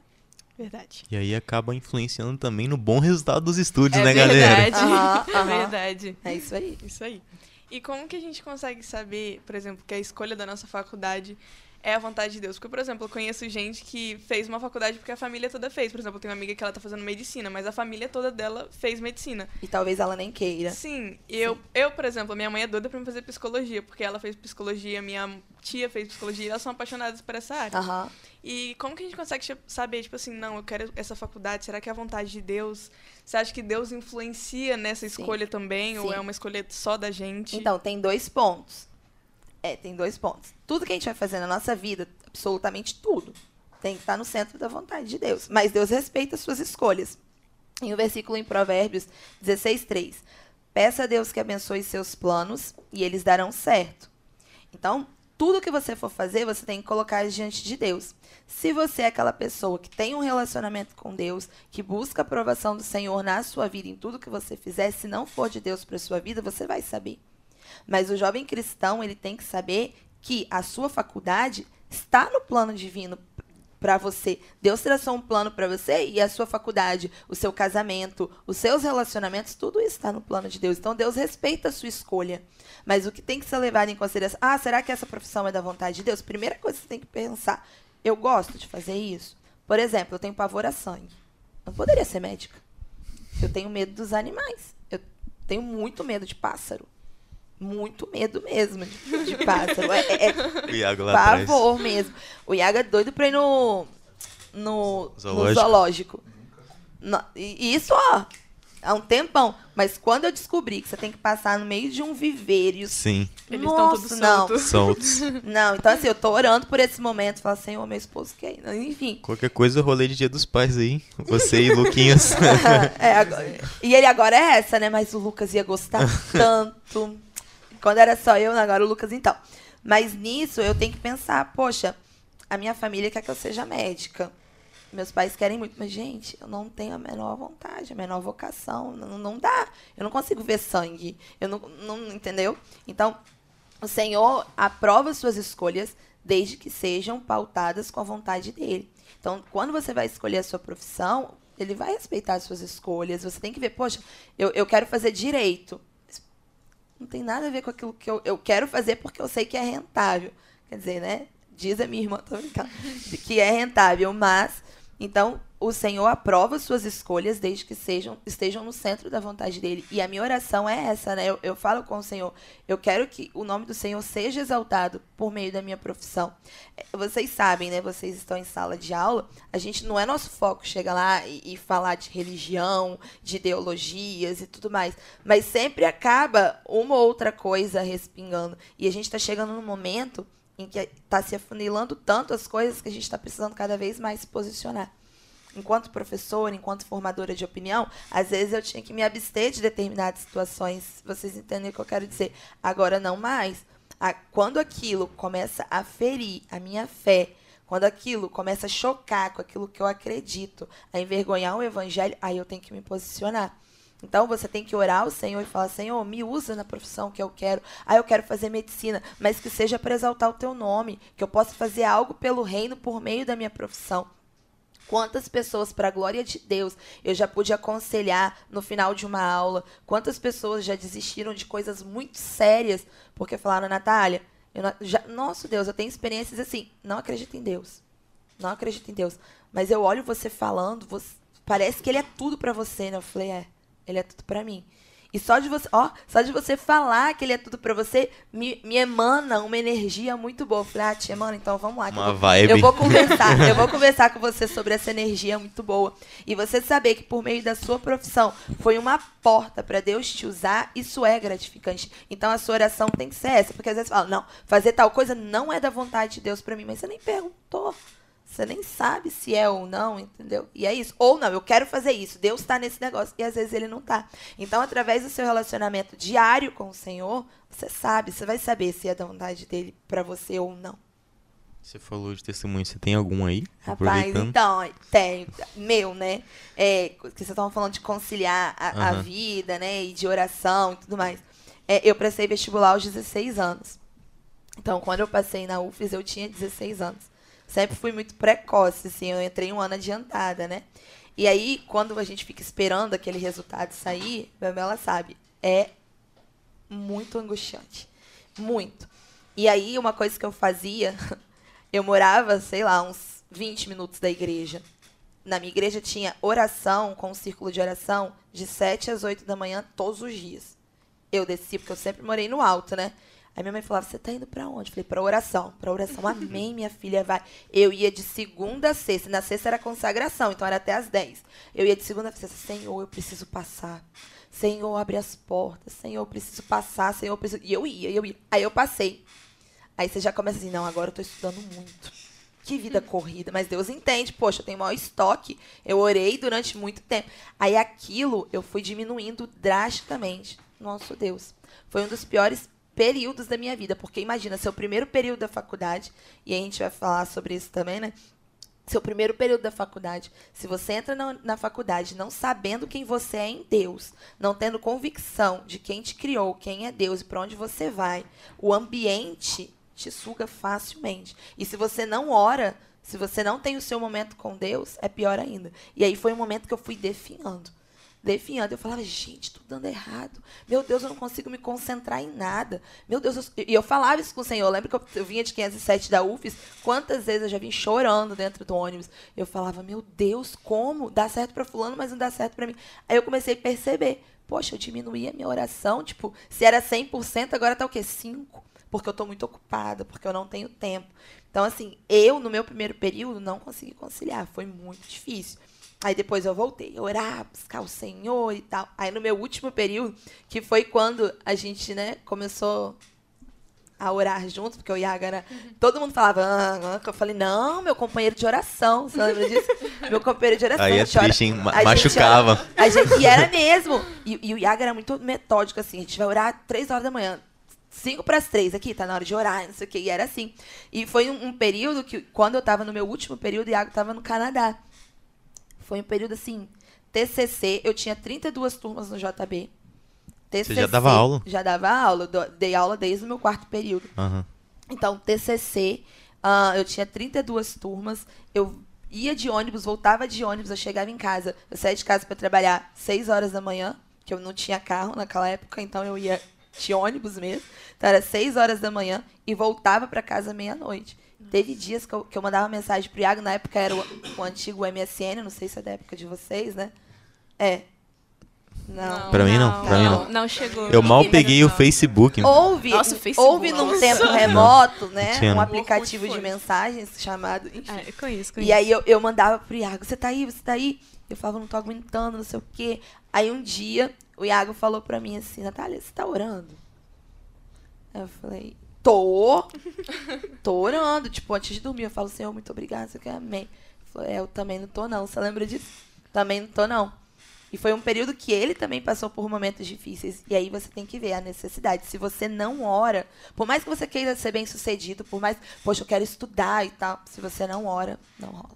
Verdade. E aí acaba influenciando também no bom resultado dos estudos, é né, verdade. galera? Aham, É aham. verdade. É isso aí. Isso aí. E como que a gente consegue saber, por exemplo, que a escolha da nossa faculdade é a vontade de Deus? Porque, por exemplo, eu conheço gente que fez uma faculdade porque a família toda fez. Por exemplo, eu tenho uma amiga que ela tá fazendo medicina, mas a família toda dela fez medicina. E talvez ela nem queira. Sim, eu, eu, por exemplo, minha mãe é doida pra me fazer psicologia, porque ela fez psicologia, minha tia fez psicologia, e elas são apaixonadas por essa área. Aham. E como que a gente consegue saber, tipo assim, não, eu quero essa faculdade, será que é a vontade de Deus? Você acha que Deus influencia nessa Sim. escolha também, ou Sim. é uma escolha só da gente? Então, tem dois pontos. É, tem dois pontos. Tudo que a gente vai fazer na nossa vida, absolutamente tudo, tem que estar no centro da vontade de Deus. Mas Deus respeita as suas escolhas. Em um versículo em Provérbios 16, 3. Peça a Deus que abençoe seus planos e eles darão certo. Então, tudo que você for fazer, você tem que colocar diante de Deus. Se você é aquela pessoa que tem um relacionamento com Deus, que busca a aprovação do Senhor na sua vida, em tudo que você fizer, se não for de Deus para sua vida, você vai saber. Mas o jovem cristão, ele tem que saber que a sua faculdade está no plano divino para você. Deus traçou um plano para você e a sua faculdade, o seu casamento, os seus relacionamentos, tudo isso está no plano de Deus. Então Deus respeita a sua escolha. Mas o que tem que ser levado em consideração, ah, será que essa profissão é da vontade de Deus? Primeira coisa que você tem que pensar, eu gosto de fazer isso? Por exemplo, eu tenho pavor a sangue. Eu poderia ser médica. Eu tenho medo dos animais. Eu tenho muito medo de pássaro. Muito medo mesmo de, de pássaro. É, é, O Iago lá pavor atrás. mesmo. O Iago é doido pra ir no, no, no Zoológico. zoológico. No- e isso, ó, há um tempão. Mas quando eu descobri que você tem que passar no meio de um viveiro. e Sim, Eles estão não. soltos. soltos. Não, então assim, eu tô orando por esse momento. Falar, Senhor, meu esposo quer ir. Enfim. Qualquer coisa, rolê de dia dos pais aí. Você e Luquinhas. É, agora- e ele agora é essa, né? Mas o Lucas ia gostar tanto. Quando era só eu, agora o Lucas então. Mas nisso eu tenho que pensar, poxa, a minha família quer que eu seja médica. Meus pais querem muito, mas, gente, eu não tenho a menor vontade, a menor vocação. Não, não dá. Eu não consigo ver sangue. Eu não, não. Entendeu? Então, o Senhor aprova suas escolhas desde que sejam pautadas com a vontade dele. Então, quando você vai escolher a sua profissão, ele vai respeitar as suas escolhas. Você tem que ver, poxa, eu, eu quero fazer direito. Não tem nada a ver com aquilo que eu, eu quero fazer porque eu sei que é rentável. Quer dizer, né? Diz a minha irmã, tô brincando, que é rentável, mas. Então, o Senhor aprova suas escolhas desde que sejam, estejam no centro da vontade dele. E a minha oração é essa, né? Eu, eu falo com o Senhor, eu quero que o nome do Senhor seja exaltado por meio da minha profissão. É, Vocês sabem, né? Vocês estão em sala de aula, a gente não é nosso foco chegar lá e, e falar de religião, de ideologias e tudo mais. Mas sempre acaba uma ou outra coisa respingando. E a gente está chegando num momento em que está se afunilando tanto as coisas que a gente está precisando cada vez mais se posicionar. Enquanto professora, enquanto formadora de opinião, às vezes eu tinha que me abster de determinadas situações. Vocês entendem o que eu quero dizer? Agora não mais. Quando aquilo começa a ferir a minha fé, quando aquilo começa a chocar com aquilo que eu acredito, a envergonhar o evangelho, aí eu tenho que me posicionar. Então você tem que orar ao Senhor e falar: Senhor, me usa na profissão que eu quero. Ah, eu quero fazer medicina, mas que seja para exaltar o teu nome, que eu possa fazer algo pelo reino por meio da minha profissão. Quantas pessoas, para a glória de Deus, eu já pude aconselhar no final de uma aula? Quantas pessoas já desistiram de coisas muito sérias porque falaram, Natália, eu já, nosso Deus, eu tenho experiências assim, não acredito em Deus. Não acredito em Deus. Mas eu olho você falando, você- parece que ele é tudo para você, né? Eu falei, é, ele é tudo para mim. E só de você, ó, só de você falar que ele é tudo para você, me, me emana uma energia muito boa. Eu falei, ah, tia, emana, então vamos lá. que eu Uma vou- vibe. eu vou conversar, eu vou conversar com você sobre essa energia muito boa. E você saber que por meio da sua profissão foi uma porta para Deus te usar, isso é gratificante. Então a sua oração tem que ser essa, porque às vezes você fala, não, fazer tal coisa não é da vontade de Deus para mim, mas você nem perguntou. Você nem sabe se é ou não, entendeu? E é isso. Ou não, eu quero fazer isso. Deus está nesse negócio. E às vezes ele não tá. Então, através do seu relacionamento diário com o Senhor, você sabe, você vai saber se é da vontade dele para você ou não. Você falou de testemunho, você tem algum aí? Rapaz, então, tem. Meu, né? É, que vocês estavam falando de conciliar a, a Aham. vida, né? E de oração e tudo mais. É, eu prestei vestibular aos 16 anos. Então, quando eu passei na UFES, eu tinha 16 anos. Sempre fui muito precoce, assim. Eu entrei um ano adiantada, né? E aí, quando a gente fica esperando aquele resultado sair, ela sabe, é muito angustiante. Muito. E aí, uma coisa que eu fazia, eu morava, sei lá, uns 20 minutos da igreja. Na minha igreja tinha oração, com um círculo de oração, de 7 às 8 da manhã, todos os dias. Eu desci, porque eu sempre morei no alto, né? Aí minha mãe falava, você tá indo pra onde? Eu falei, pra oração. Pra oração, amém, minha filha, vai. Eu ia de segunda a sexta. Na sexta era consagração, então era até às 10. Eu ia de segunda a sexta, Senhor, eu preciso passar. Senhor, abre as portas. Senhor, eu preciso passar. Senhor, eu preciso... E eu ia, eu ia. Aí eu passei. Aí você já começa assim, não, agora eu tô estudando muito. que vida corrida. Mas Deus entende, poxa, eu tenho maior estoque. Eu orei durante muito tempo. Aí aquilo eu fui diminuindo drasticamente. Nosso Deus. Foi um dos piores períodos da minha vida. Porque imagina, seu primeiro período da faculdade, e a gente vai falar sobre isso também, né? Seu primeiro período da faculdade, se você entra na, na faculdade não sabendo quem você é em Deus, não tendo convicção de quem te criou, quem é Deus e para onde você vai, o ambiente te suga facilmente. E se você não ora, se você não tem o seu momento com Deus, é pior ainda. E aí foi um momento que eu fui definhando definhando. Eu falava, gente, tudo dando errado. Meu Deus, eu não consigo me concentrar em nada. Meu Deus, eu... e eu falava isso com o Senhor. Eu lembro que eu, vinha de 507 da UFES, quantas vezes eu já vim chorando dentro do ônibus. Eu falava, meu Deus, como? Dá certo para fulano, mas não dá certo para mim. Aí eu comecei a perceber, poxa, eu diminuí a minha oração, tipo, se era 100%, agora tá o quê? 5 porque eu estou muito ocupada, porque eu não tenho tempo. Então, assim, eu, no meu primeiro período, não consegui conciliar. Foi muito difícil. Aí depois eu voltei a orar, buscar o Senhor e tal. Aí no meu último período, que foi quando a gente, né, começou a orar junto, porque o Iaga era. Uhum. Todo mundo falava, ah, ah, eu falei, não, meu companheiro de oração. Você lembra disso? meu companheiro de oração. Aí é triste, hein? Machucava. Gente, a gente, e era mesmo. E, e o Iaga era muito metódico, assim. A gente vai orar três horas da manhã. Cinco para as três aqui, tá na hora de orar, não sei o que. E era assim. E foi um, um período que, quando eu tava no meu último período, o Iago tava no Canadá. Foi um período assim, TCC, eu tinha 32 turmas no JB. TCC, Você já dava aula? Já dava aula, dei aula desde o meu quarto período. Uhum. Então, TCC, uh, eu tinha 32 turmas, eu ia de ônibus, voltava de ônibus, eu chegava em casa, eu saía de casa para trabalhar 6 horas da manhã, que eu não tinha carro naquela época, então eu ia de ônibus mesmo. Então era 6 horas da manhã e voltava para casa meia-noite. Teve dias que eu, que eu mandava mensagem pro Iago, na época era o, o antigo MSN, não sei se é da época de vocês, né? É. Não. Pra mim não, pra mim não. Não chegou. Eu mal peguei o Facebook. Houve, Nossa, Facebook. houve num tempo remoto, né? Um aplicativo de mensagens chamado. Enfim. Ah, eu conheço, conheço. E aí eu, eu mandava pro Iago, você tá aí, você tá aí? Eu falava, não tô aguentando, não sei o quê. Aí um dia o Iago falou pra mim assim, Natália, você tá orando? Aí eu falei, Tô. Tô orando. Tipo, antes de dormir, eu falo, Senhor, muito obrigado. Você quer amém. Falei, é, eu também não tô, não. Você lembra disso? Também não tô, não. E foi um período que ele também passou por momentos difíceis. E aí você tem que ver a necessidade. Se você não ora, por mais que você queira ser bem sucedido, por mais, poxa, eu quero estudar e tal, se você não ora, não rola.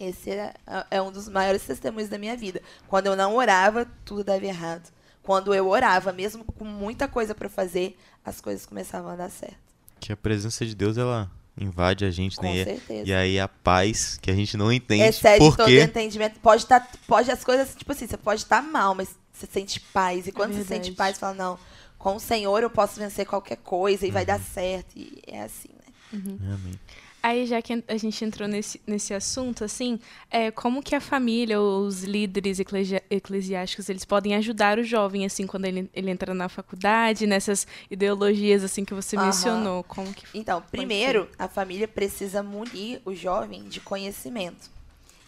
Esse é, é um dos maiores testemunhos da minha vida. Quando eu não orava, tudo dava errado. Quando eu orava, mesmo com muita coisa para fazer, as coisas começavam a dar certo. Que a presença de Deus, ela invade a gente, Com né? certeza. E aí a paz que a gente não entende. Excede por todo quê? entendimento. Pode estar. Tá, pode as coisas, tipo assim, você pode estar mal, mas você sente paz. E quando você verdade. sente paz, você fala, não, com o Senhor eu posso vencer qualquer coisa e vai Uhum. dar certo. E é assim, né? Amém. Aí, já que a gente entrou nesse, nesse assunto, assim, é, como que a família, os líderes eclesi- eclesiásticos, eles podem ajudar o jovem, assim, quando ele, ele entra na faculdade, nessas ideologias, assim, que você Aham. mencionou? Como que Então, primeiro, a família precisa munir o jovem de conhecimento.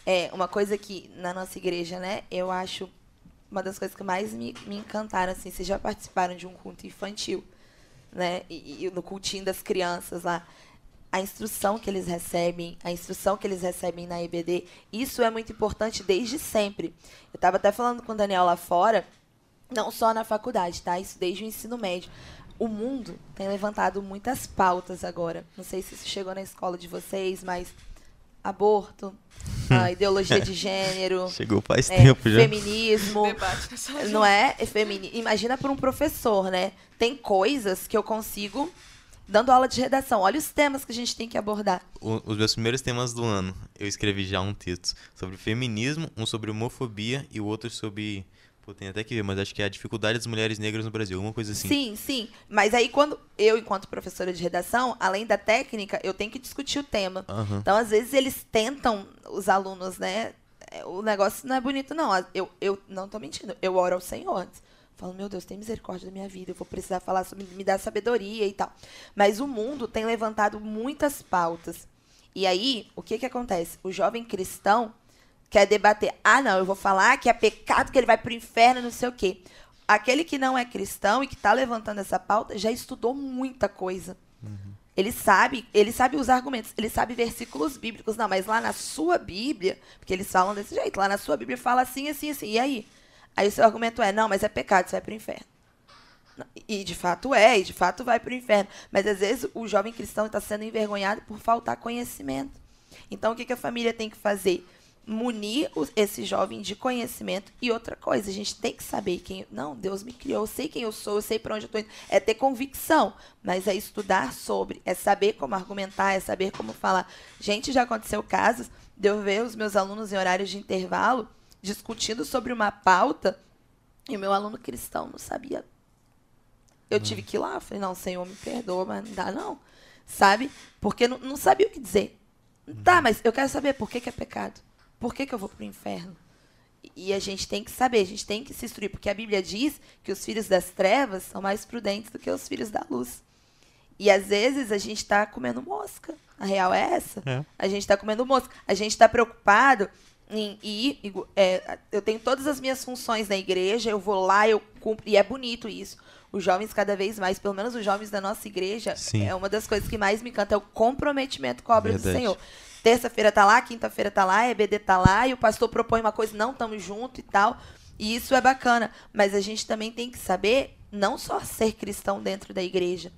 É uma coisa que na nossa igreja, né, eu acho uma das coisas que mais me, me encantaram, assim, vocês já participaram de um culto infantil, né, e, e no cultinho das crianças lá, a instrução que eles recebem, a instrução que eles recebem na EBD, isso é muito importante desde sempre. Eu estava até falando com o Daniel lá fora, não só na faculdade, tá? Isso desde o ensino médio. O mundo tem levantado muitas pautas agora. Não sei se isso chegou na escola de vocês, mas aborto, a ideologia de gênero, Chegou faz é, tempo já. feminismo, Debate não é? é femini... Imagina para um professor, né? Tem coisas que eu consigo dando aula de redação. Olha os temas que a gente tem que abordar. O- os meus primeiros temas do ano, eu escrevi já um texto sobre feminismo, um sobre homofobia e o outro sobre. Pô, tem até que ver, mas acho que é a dificuldade das mulheres negras no Brasil, uma coisa assim. Sim, sim. Mas aí quando eu, enquanto professora de redação, além da técnica, eu tenho que discutir o tema. Aham. Então, às vezes, eles tentam, os alunos, né? é, O negócio não é bonito, não. Eu, eu não tô mentindo. Eu oro ao Senhor antes. Falo, meu Deus, tem misericórdia da minha vida. Eu vou precisar falar sobre. Me dar sabedoria e tal. Mas o mundo tem levantado muitas pautas. E aí, o que que acontece? O jovem cristão quer debater. Ah, não, eu vou falar que é pecado, que ele vai pro inferno, não sei o quê. Aquele que não é cristão e que está levantando essa pauta já estudou muita coisa. Ele sabe, ele sabe os argumentos, ele sabe versículos bíblicos. Não, mas lá na sua Bíblia, porque eles falam desse jeito, lá na sua Bíblia fala assim, assim, assim. E aí? Aí o seu argumento é, não, mas é pecado, você vai pro inferno. E de fato é, e de fato vai para o inferno. Mas às vezes o jovem cristão está sendo envergonhado por faltar conhecimento. Então o que, que a família tem que fazer? munir esse jovem de conhecimento. E outra coisa, a gente tem que saber quem. Não, Deus me criou, eu sei quem eu sou, eu sei para onde eu estou indo. É ter convicção, mas é estudar sobre, é saber como argumentar, é saber como falar. Gente, já aconteceu casos de eu ver os meus alunos em horários de intervalo discutindo sobre uma pauta e o meu aluno cristão não sabia. Eu tive que ir lá, falei, não, Senhor, me perdoa, mas não dá não. Sabe? Porque não, não sabia o que dizer. Tá, mas eu quero saber por que, que é pecado. Por que, que eu vou para o inferno? E a gente tem que saber, a gente tem que se instruir, porque a Bíblia diz que os filhos das trevas são mais prudentes do que os filhos da luz. E às vezes a gente está comendo mosca. A real é essa. É. A gente está comendo mosca. A gente está preocupado em ir. É, eu tenho todas as minhas funções na igreja, eu vou lá, eu cumpro. E é bonito isso. Os jovens, cada vez mais, pelo menos os jovens da nossa igreja, Sim. é uma das coisas que mais me encanta, é o comprometimento com a obra Verdade. do Senhor terça-feira tá lá, quinta-feira tá lá, EBD tá lá, e o pastor propõe uma coisa, não, estamos junto e tal. E isso é bacana. Mas a gente também tem que saber não só ser cristão dentro da igreja.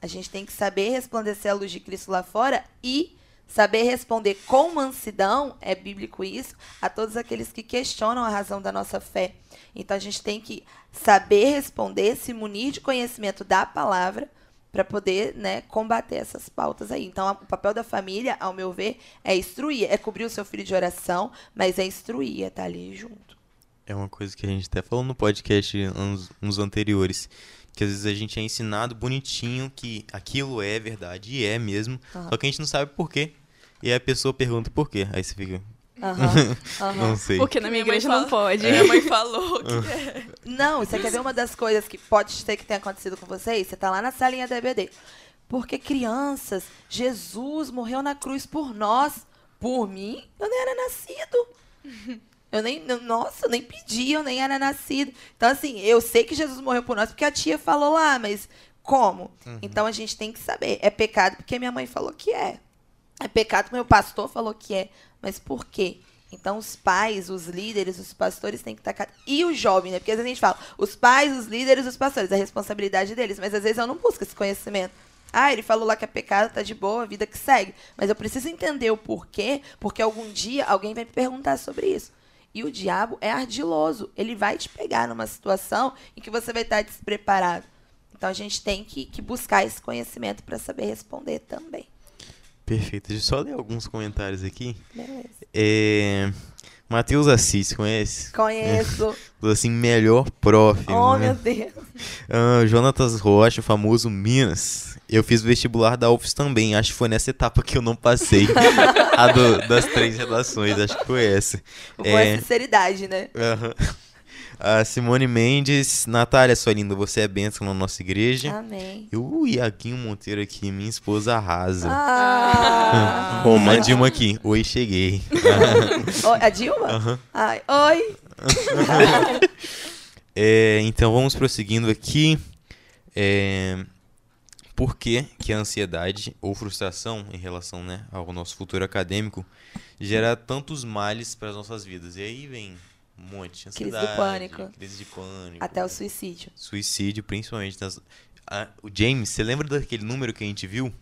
A gente tem que saber resplandecer a luz de Cristo lá fora e saber responder com mansidão, é bíblico isso, a todos aqueles que questionam a razão da nossa fé. Então a gente tem que saber responder, se munir de conhecimento da palavra para poder né, combater essas pautas aí. Então, o papel da família, ao meu ver, é instruir, é cobrir o seu filho de oração, mas é instruir, é estar tá ali junto. É uma coisa que a gente até falou no podcast uns, uns anteriores, que às vezes a gente é ensinado bonitinho que aquilo é verdade, e é mesmo, uhum. só que a gente não sabe por quê. E aí a pessoa pergunta por quê. Aí você fica, Uhum, uhum. Não sei. Porque na minha, minha igreja não pode. É. Minha mãe falou que é. Não, você quer ver uma das coisas que pode ser que tenha acontecido com vocês? Você tá lá na salinha da EBD. Porque crianças, Jesus morreu na cruz por nós. Por mim, eu nem era nascido. Eu nem, nossa, eu nem pedi, eu nem era nascido. Então, assim, eu sei que Jesus morreu por nós porque a tia falou lá, mas como? Uhum. Então a gente tem que saber. É pecado porque minha mãe falou que é. É pecado meu pastor falou que é. Mas por quê? Então, os pais, os líderes, os pastores têm que estar. E o jovem, né? Porque às vezes a gente fala, os pais, os líderes, os pastores, a responsabilidade deles. Mas às vezes eu não busco esse conhecimento. Ah, ele falou lá que é pecado, tá de boa, a vida que segue. Mas eu preciso entender o porquê, porque algum dia alguém vai me perguntar sobre isso. E o diabo é ardiloso. Ele vai te pegar numa situação em que você vai estar despreparado. Então a gente tem que, que buscar esse conhecimento para saber responder também. Perfeito. Deixa eu só ler alguns comentários aqui. Beleza. É... Matheus Assis, conhece? Conheço. É. assim, melhor prof. Oh, né? meu Deus. Uh, Jonatas Rocha, famoso Minas. Eu fiz vestibular da UFS também. Acho que foi nessa etapa que eu não passei. a do, das três redações. Acho que foi essa. Com é... sinceridade, né? Aham. A Simone Mendes, Natália, sua linda, você é bênção na nossa igreja. Amém. E o Iaguinho Monteiro aqui, minha esposa arrasa. Ah. Bom, a Dilma aqui, oi, cheguei. Oi, a Dilma? Uhum. Ai, oi. é, então vamos prosseguindo aqui. É, por que, que a ansiedade ou frustração em relação né, ao nosso futuro acadêmico gera tantos males para as nossas vidas? E aí vem um monte. Ansiedade, crise do pânico. Crise de pânico. Até o suicídio. Suicídio, principalmente. Nas... Ah, o James, você lembra daquele número que a gente viu?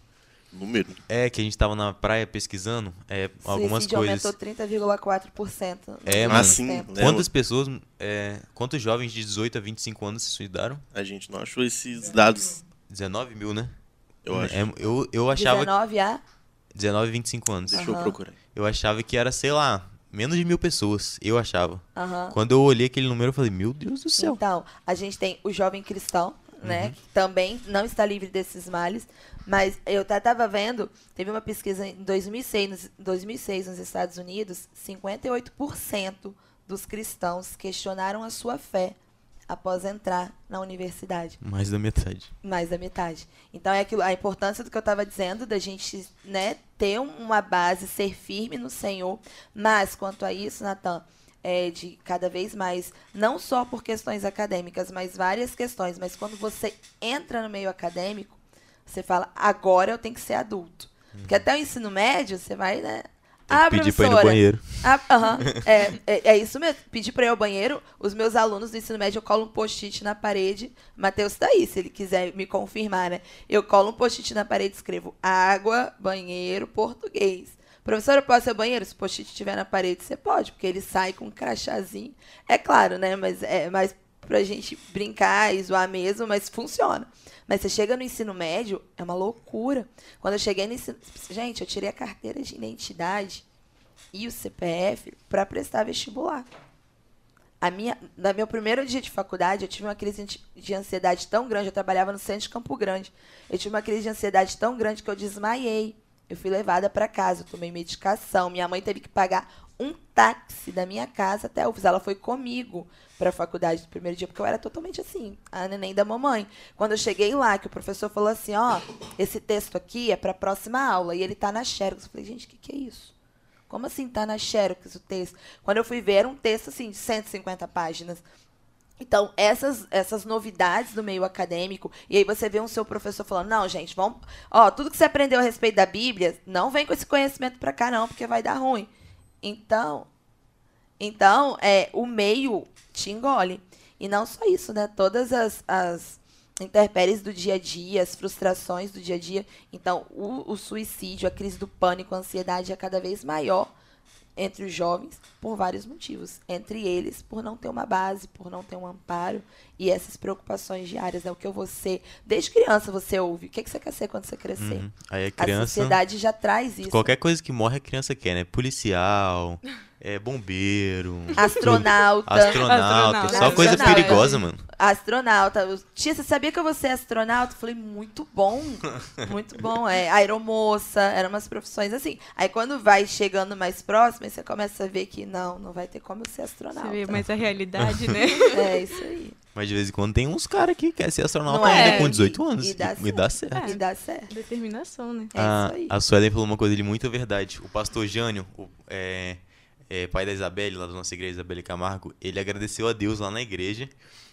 Número? É, que a gente tava na praia pesquisando é, algumas coisas. aumentou 30,4%. É, mas assim, quantas pessoas, é, quantos jovens de 18 a 25 anos se suicidaram? A gente não achou esses dados. 19 mil, né? Eu acho. É, eu, eu achava... 19 a? 19 e 25 anos. Deixa uhum. eu procurar. Eu achava que era, sei lá, menos de mil pessoas, eu achava. Uhum. Quando eu olhei aquele número, eu falei, meu Deus do céu. Então, a gente tem o jovem cristão, né? Uhum. Que também não está livre desses males. Mas eu estava vendo, teve uma pesquisa em 2006, 2006 nos Estados Unidos, 58% dos cristãos questionaram a sua fé após entrar na universidade. Mais da metade. Mais da metade. Então é aquilo, a importância do que eu estava dizendo, da gente né, ter uma base, ser firme no Senhor. Mas quanto a isso, Natan, é de cada vez mais, não só por questões acadêmicas, mas várias questões. Mas quando você entra no meio acadêmico, Você fala, agora eu tenho que ser adulto. Porque até o ensino médio, você vai, né? Ah, pedir pra ir no banheiro. ah, aham. é, é, é isso mesmo. Pedir pra ir ao banheiro, os meus alunos do ensino médio, eu colo um post-it na parede. Matheus tá aí, se ele quiser me confirmar, né? Eu colo um post-it na parede e escrevo água, banheiro, português. Professora, eu posso ir ao banheiro? Se o post-it estiver na parede, você pode, porque ele sai com um crachazinho. É claro, né? Mas é mais pra gente brincar e zoar mesmo, mas funciona. Mas você chega no ensino médio, é uma loucura. Quando eu cheguei no ensino. Gente, eu tirei a carteira de identidade e o CPF para prestar vestibular. A minha, no meu primeiro dia de faculdade, eu tive uma crise de- de ansiedade tão grande. Eu trabalhava no centro de Campo Grande. Eu tive uma crise de ansiedade tão grande que eu desmaiei. Eu fui levada para casa, tomei medicação. Minha mãe teve que pagar um táxi da minha casa até a UFES. Ela foi comigo para a faculdade no primeiro dia, porque eu era totalmente assim, a neném da mamãe. Quando eu cheguei lá, que o professor falou assim: ó, esse texto aqui é para a próxima aula e ele tá na Xerox. Eu falei, gente, o que, que é isso? Como assim tá na Xerox o texto? Quando eu fui ver, era um texto assim de 150 páginas. Então, essas, essas novidades do meio acadêmico, e aí você vê um seu professor falando, não, gente, vamos. Ó, tudo que você aprendeu a respeito da Bíblia, não vem com esse conhecimento pra cá, não, porque vai dar ruim. Então, então, é, o meio te engole. E não só isso, né? Todas as, as intempéries do dia a dia, as frustrações do dia a dia. Então, o, o suicídio, a crise do pânico, a ansiedade é cada vez maior entre os jovens por vários motivos. Entre eles, por não ter uma base, por não ter um amparo e essas preocupações diárias. É o que eu vou ser. Desde criança você ouve. O que, que você quer ser quando você crescer? Uhum. Aí a A criança. sociedade já traz isso. Qualquer coisa que morre, a criança quer, né? Policial, é, bombeiro, Astronauta. astronauta. Só Astronauta. coisa Astronauta. perigosa, mano. Astronauta. Tia, você sabia que eu vou ser astronauta? Eu falei, muito bom. Muito bom. É, aeromoça, eram umas profissões assim. Aí quando vai chegando mais próximo, você começa a ver que não, não vai ter como eu ser Você astronauta. vê mais a realidade, né? É isso aí. Mas de vez em quando tem uns caras que querem ser astronauta Não é? ainda com 18 anos. E dá E dá certo. É. E dá certo. Determinação, né? É a, isso aí. a Suelen falou uma coisa de muita verdade. O pastor Jânio, o é, é, pai da Isabelle, lá da nossa igreja, Isabelle Camargo, ele agradeceu a Deus lá na igreja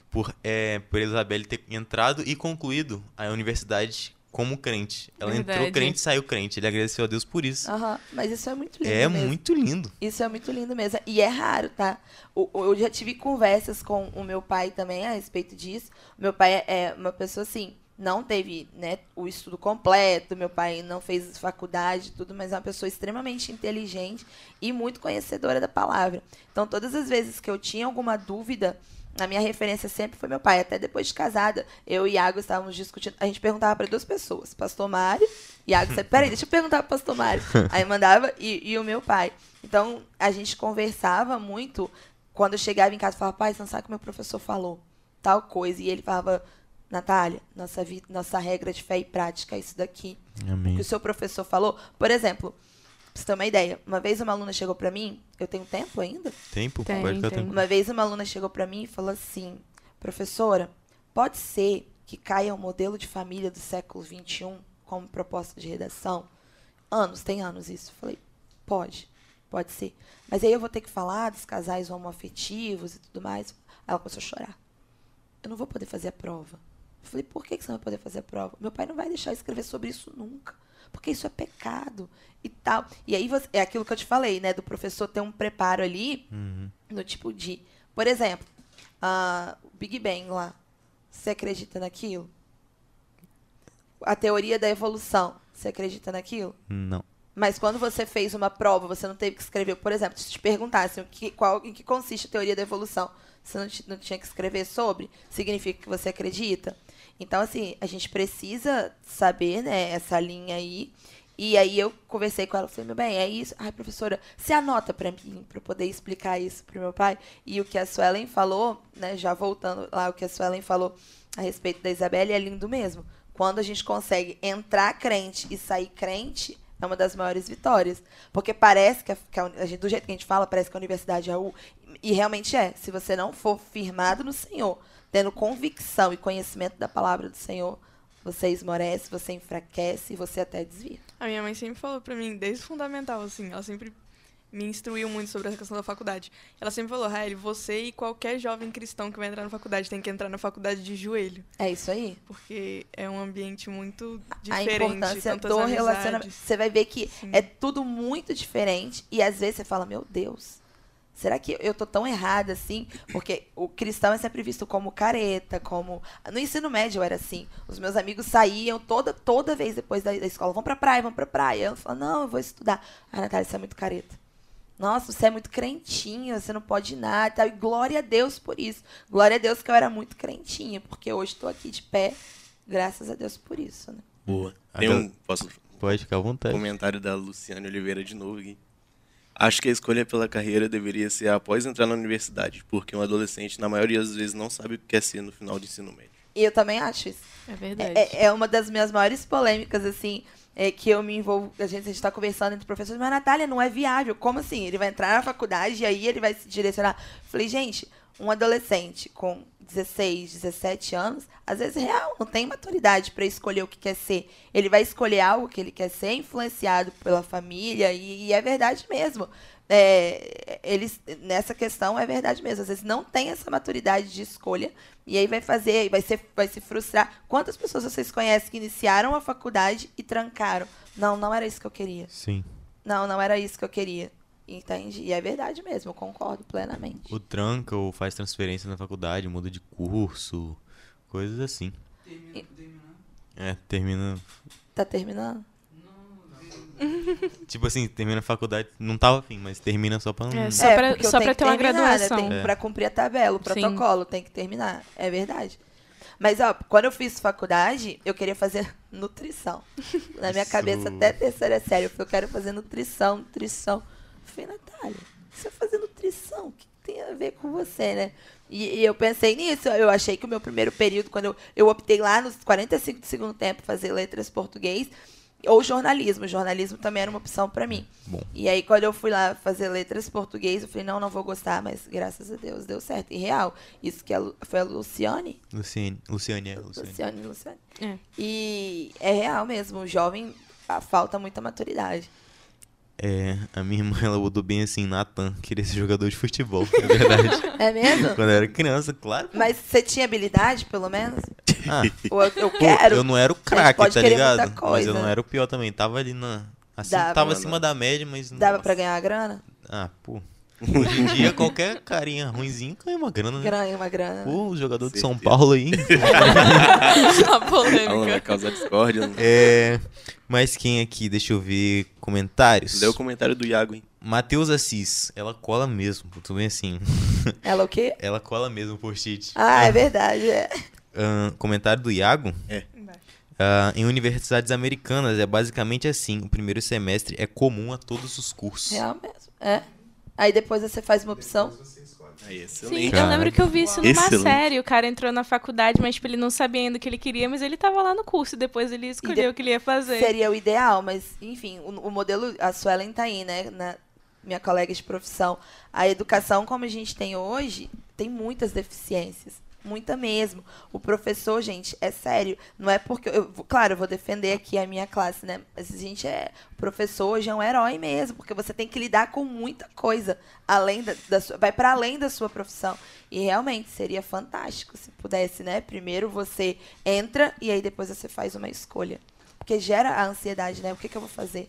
por, é, por Isabelle ter entrado e concluído a universidade como crente. Ela entrou Verdade. crente e saiu crente. Ele agradeceu a Deus por isso. Aham, Mas isso é muito lindo é mesmo. muito lindo. Isso é muito lindo mesmo. E é raro, tá? Eu já tive conversas com o meu pai também a respeito disso. Meu pai é- é uma pessoa assim, não teve né, o estudo completo, meu pai não fez faculdade, tudo, mas é uma pessoa extremamente inteligente e muito conhecedora da palavra. Então, todas as vezes que eu tinha alguma dúvida, a minha referência sempre foi meu pai. Até depois de casada, eu e Iago estávamos discutindo. A gente perguntava para duas pessoas, pastor Mário, Iago sempre, peraí, deixa eu perguntar pro pastor Mário. Aí mandava, e, e o meu pai. Então, a gente conversava muito. Quando eu chegava em casa, eu falava, pai, você não sabe o que meu professor falou? Tal coisa. E ele falava, Natália, nossa, vida, nossa regra de fé e prática é isso daqui. O Amém. que o seu professor falou. Por exemplo, pra você ter uma ideia, uma vez uma aluna chegou pra mim, eu tenho tempo ainda? Tempo? Tem, Pode ficar tem. tranquilo. Uma vez uma aluna chegou pra mim e falou assim: professora, pode ser que caia o modelo de família do século XXI como proposta de redação? Anos, tem anos isso. Eu falei: pode, pode ser. Mas aí eu vou ter que falar dos casais homoafetivos e tudo mais. Aí ela começou a chorar. Eu não vou poder fazer a prova. Eu falei: por que você não vai poder fazer a prova? Meu pai não vai deixar eu escrever sobre isso nunca. Porque isso é pecado e tal. E aí você- é aquilo que eu te falei, né? Do professor ter um preparo ali Uhum. no tipo de. Por exemplo, ah, o Big Bang lá. Você acredita naquilo? A teoria da evolução. Você acredita naquilo? Não. Mas quando você fez uma prova, você não teve que escrever. Por exemplo, se te perguntassem o que, qual, em que consiste a teoria da evolução, você não, não tinha que escrever sobre, significa que você acredita? Então, assim, a gente precisa saber, né, essa linha aí. E aí eu conversei com ela, falei, meu bem, é isso? Ai, professora, você anota pra mim, pra eu poder explicar isso pro meu pai? E o que a Suelen falou, né, já voltando lá, o que a Suelen falou a respeito da Isabelle é lindo mesmo. Quando a gente consegue entrar crente e sair crente, é uma das maiores vitórias. Porque parece que, a, que a do jeito que a gente fala, parece que a universidade é o. E realmente é. Se você não for firmado no Senhor, tendo convicção e conhecimento da palavra do Senhor, você esmorece, você enfraquece e você até desvia. A minha mãe sempre falou pra mim, desde o fundamental, assim, ela sempre me instruiu muito sobre essa questão da faculdade. Ela sempre falou, Raeli, você e qualquer jovem cristão que vai entrar na faculdade tem que entrar na faculdade de joelho. É isso aí. Porque é um ambiente muito a diferente. importância tantas do relacionamento. Você vai ver que Sim. é tudo muito diferente e às vezes você fala, meu Deus, será que eu tô tão errada assim? Porque o cristão é sempre visto como careta, como no ensino médio eu era assim. Os meus amigos saíam toda toda vez depois da, da escola, vão pra praia, vão pra praia. Eu falo, não, eu vou estudar. Ah, Natália, você é muito careta. Nossa, você é muito crentinha, você não pode ir nada. e tal. E glória a Deus por isso. Glória a Deus que eu era muito crentinha, porque hoje estou aqui de pé, graças a Deus por isso, né? Boa. Tem um. Posso Pode ficar à vontade. comentário da Luciane Oliveira de novo aqui. Acho que a escolha pela carreira deveria ser após entrar na universidade, porque um adolescente, na maioria das vezes, não sabe o que quer ser no final do ensino médio. E eu também acho isso. É verdade. É, é uma das minhas maiores polêmicas, assim, é que eu me envolvo. A gente está conversando entre professores, mas Natália, não é viável. Como assim? Ele vai entrar na faculdade e aí ele vai se direcionar. Falei, gente, um adolescente com 16, 17 anos, às vezes real, não tem maturidade para escolher o que quer ser. Ele vai escolher algo que ele quer ser, influenciado pela família, e, e é verdade mesmo. É, eles, nessa questão, é verdade mesmo. Às vezes não tem essa maturidade de escolha, e aí vai fazer, vai, ser, vai se frustrar. Quantas pessoas vocês conhecem que iniciaram a faculdade e trancaram? Não, não era isso que eu queria. Sim. Não, não era isso que eu queria. Entende? E é verdade mesmo, eu concordo plenamente. O tranca ou faz transferência na faculdade, muda de curso, coisas assim. É, termina. Tá terminando? Tipo assim, termina a faculdade, não tava afim, mas termina só pra não. É, Só pra- eu só pra que ter uma terminar, né? graduação. Tem, É. Pra cumprir a tabela, o Sim. protocolo, tem que terminar. É verdade. Mas, ó, quando eu fiz faculdade, eu queria fazer nutrição. Na minha Isso. cabeça, até terceira série, eu falei, eu quero fazer nutrição, nutrição. Eu falei, Natália, você vai fazer nutrição? O que tem a ver com você, né? E, e eu pensei nisso, eu achei que o meu primeiro período, quando eu, eu optei lá nos 45 do segundo tempo fazer letras português, ou jornalismo. Jornalismo também era uma opção pra mim. Bom. E aí, quando eu fui lá fazer letras português, eu falei, não, não vou gostar, mas graças a Deus deu certo. E real, isso que a Lu- foi a Luciane? Luciane, Luciane, é, Luciane. Luciane, Luciane. É. E é real mesmo, o jovem falta muita maturidade. É, a minha irmã, ela mudou bem assim, Nathan, queria ser jogador de futebol, é verdade. É mesmo? Quando eu era criança, claro. Mas você tinha habilidade, pelo menos? Ah, Ou eu, eu quero? eu não era o craque, tá ligado? Mas eu não era o pior também, tava ali na... Assim, Dava. tava acima da média, mas... Dava nossa. pra ganhar a grana? Ah, pô. Hoje em dia, qualquer carinha ruimzinho ganha uma grana, né? Ganha uma grana. Pô, o jogador de São Certeza. Paulo aí. a Alan vai polêmica. causar discórdia. né? É. Mas quem aqui? Deixa eu ver comentários. Lê o comentário do Iago, hein? Matheus Assis. Ela cola mesmo. Tô bem assim. Ela o quê? Ela cola mesmo por cheat. Ah, é verdade, é. Ahn, comentário do Iago. Ah, em universidades americanas é basicamente assim. O primeiro semestre é comum a todos os cursos. Real mesmo. É. Aí depois você faz uma opção. Aí, Sim, excelente. eu lembro que eu vi isso numa Excelente. série. O cara entrou na faculdade, mas tipo, ele não sabia ainda o que ele queria, mas ele tava lá no curso. E depois ele escolheu de- o que ele ia fazer. Seria o ideal, mas, enfim, o, o modelo, a Suelen tá aí, né? Na, minha colega de profissão. A educação, como a gente tem hoje, tem muitas deficiências. Muita mesmo. O professor, gente, é sério. Não é porque. Eu, claro, eu vou defender aqui a minha classe, né? Mas a gente é. O professor hoje é um herói mesmo, porque você tem que lidar com muita coisa. Além da, da sua, vai para além da sua profissão. E realmente seria fantástico se pudesse, né? Primeiro você entra e aí depois você faz uma escolha. Porque gera a ansiedade, né? O que, que eu vou fazer?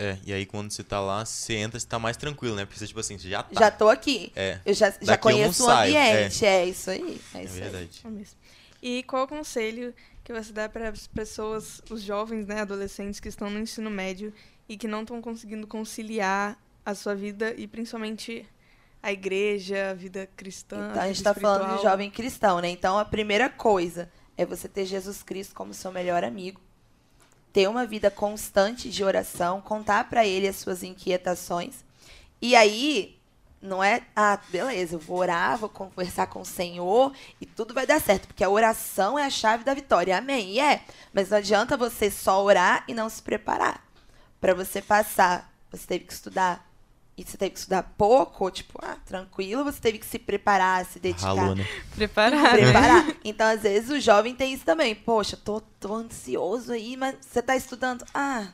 É, e aí quando você tá lá, você entra, você tá mais tranquilo, né? Porque você, tipo assim, você já tá. Já tô aqui. É, Eu já, já Daqui conheço o saio, ambiente. É. isso aí. É é isso aí. verdade. É mesmo. E qual o conselho que você dá para as pessoas, os jovens, né, adolescentes que estão no ensino médio e que não estão conseguindo conciliar a sua vida e principalmente a igreja, a vida cristã? Então, a gente tá falando de jovem cristão, né? Então, a primeira coisa é você ter Jesus Cristo como seu melhor amigo. Ter uma vida constante de oração, contar pra ele as suas inquietações. E aí, não é, ah, beleza, eu vou orar, vou conversar com o Senhor e tudo vai dar certo, porque a oração é a chave da vitória. Amém? E é. Mas não adianta você só orar e não se preparar. Pra você passar, você teve que estudar. E você teve que estudar pouco, tipo, ah, tranquilo, você teve que se preparar, se dedicar. Ralou, né? Preparado. Preparar. Então, às vezes, o jovem tem isso também. Poxa, tô, tô ansioso aí, mas você tá estudando? Ah,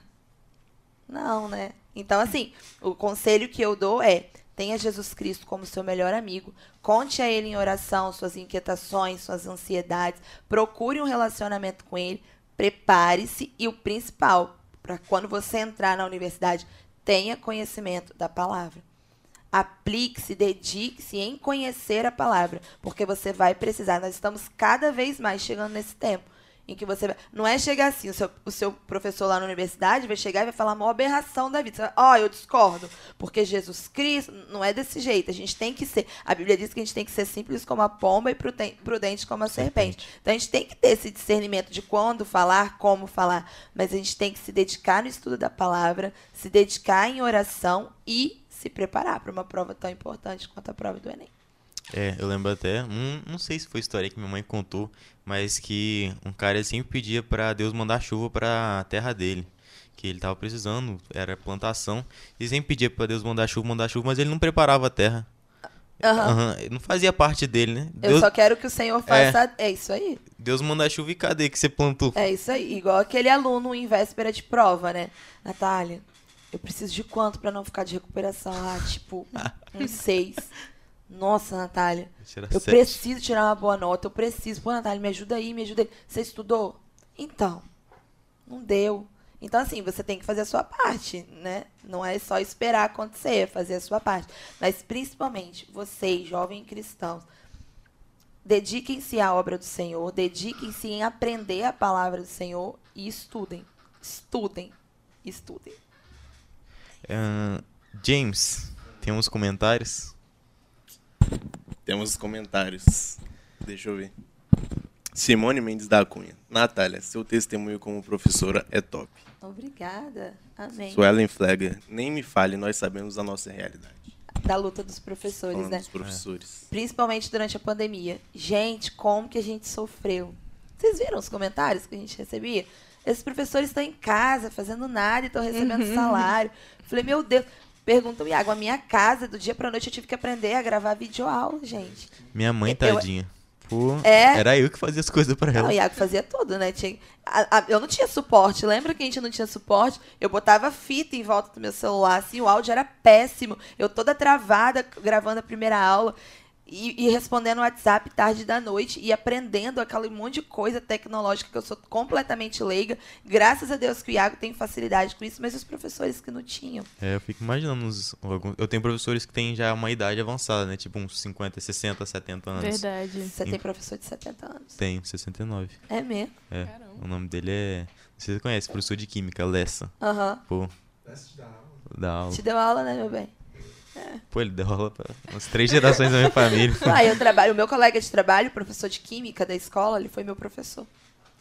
não, né? Então, assim, o conselho que eu dou é tenha Jesus Cristo como seu melhor amigo, conte a ele em oração suas inquietações, suas ansiedades, procure um relacionamento com ele, prepare-se e o principal, para quando você entrar na universidade, tenha conhecimento da palavra. Aplique-se, dedique-se em conhecer a palavra, porque você vai precisar. Nós estamos cada vez mais chegando nesse tempo em que você. Não é chegar assim, o seu, o seu professor lá na universidade vai chegar e vai falar uma aberração da vida. Ó, oh, eu discordo, porque Jesus Cristo não é desse jeito. A gente tem que ser. A Bíblia diz que a gente tem que ser simples como a pomba e prudente como a serpente. serpente. Então a gente tem que ter esse discernimento de quando falar, como falar. Mas a gente tem que se dedicar no estudo da palavra, se dedicar em oração e se preparar para uma prova tão importante quanto a prova do Enem. É, eu lembro até, um, não sei se foi história que minha mãe contou, mas que um cara sempre pedia para Deus mandar chuva para a terra dele, que ele tava precisando, era plantação, e sempre pedia para Deus mandar chuva, mandar chuva, mas ele não preparava a terra. Uhum. Uhum. Não fazia parte dele, né? Eu Deus... só quero que o Senhor faça. É, é isso aí. Deus manda chuva e cadê que você plantou? É isso aí. Igual aquele aluno em véspera de prova, né? Natália, eu preciso de quanto para não ficar de recuperação? Ah, tipo, uns seis. Nossa, Natália, eu sete. preciso tirar uma boa nota, eu preciso. Pô, Natália, me ajuda aí, me ajuda aí. Você estudou? Então, não deu. Então, assim, você tem que fazer a sua parte, né? Não é só esperar acontecer, é fazer a sua parte. Mas, principalmente, vocês, jovens cristãos, dediquem-se à obra do Senhor, dediquem-se em aprender a palavra do Senhor e estudem. Estudem. Estudem. Uh, James, tem uns comentários? Temos comentários. Deixa eu ver. Simone Mendes da Cunha. Natália, seu testemunho como professora é top. Obrigada. Amém. Suelen Flegger. Nem me fale, nós sabemos a nossa realidade. Da luta dos professores, Falando né? Dos professores. É. Principalmente durante a pandemia. Gente, como que a gente sofreu. Vocês viram os comentários que a gente recebia? Esses professores estão em casa, fazendo nada e estão recebendo uhum. salário. Falei, meu Deus. Pergunta o Iago, a minha casa, do dia pra noite eu tive que aprender a gravar videoaula, gente. Minha mãe, tadinha. Pô, é... Era eu que fazia as coisas para ela. Não, o Iago fazia tudo, né? Tinha... A, a, eu não tinha suporte. Lembra que a gente não tinha suporte? Eu botava fita em volta do meu celular, assim, o áudio era péssimo. Eu toda travada gravando a primeira aula. E, e, respondendo o WhatsApp tarde da noite e aprendendo aquele monte de coisa tecnológica que eu sou completamente leiga. Graças a Deus que o Iago tem facilidade com isso, mas os professores que não tinham. É, eu fico imaginando. Eu tenho professores que têm já uma idade avançada, né? Tipo uns 50, 60, 70 anos. Verdade. Você tem professor de 70 anos? Tenho, 69. É mesmo? É. Caramba. O nome dele é. Você conhece, professor de Química, Lessa. Aham. Uhum. Pô. Lessa te dá aula. Dá aula. Te deu aula, né, meu bem? É. Pô, ele deu aula pra umas três gerações da minha família. Ah, eu trabalho, o meu colega de trabalho, professor de química da escola, ele foi meu professor.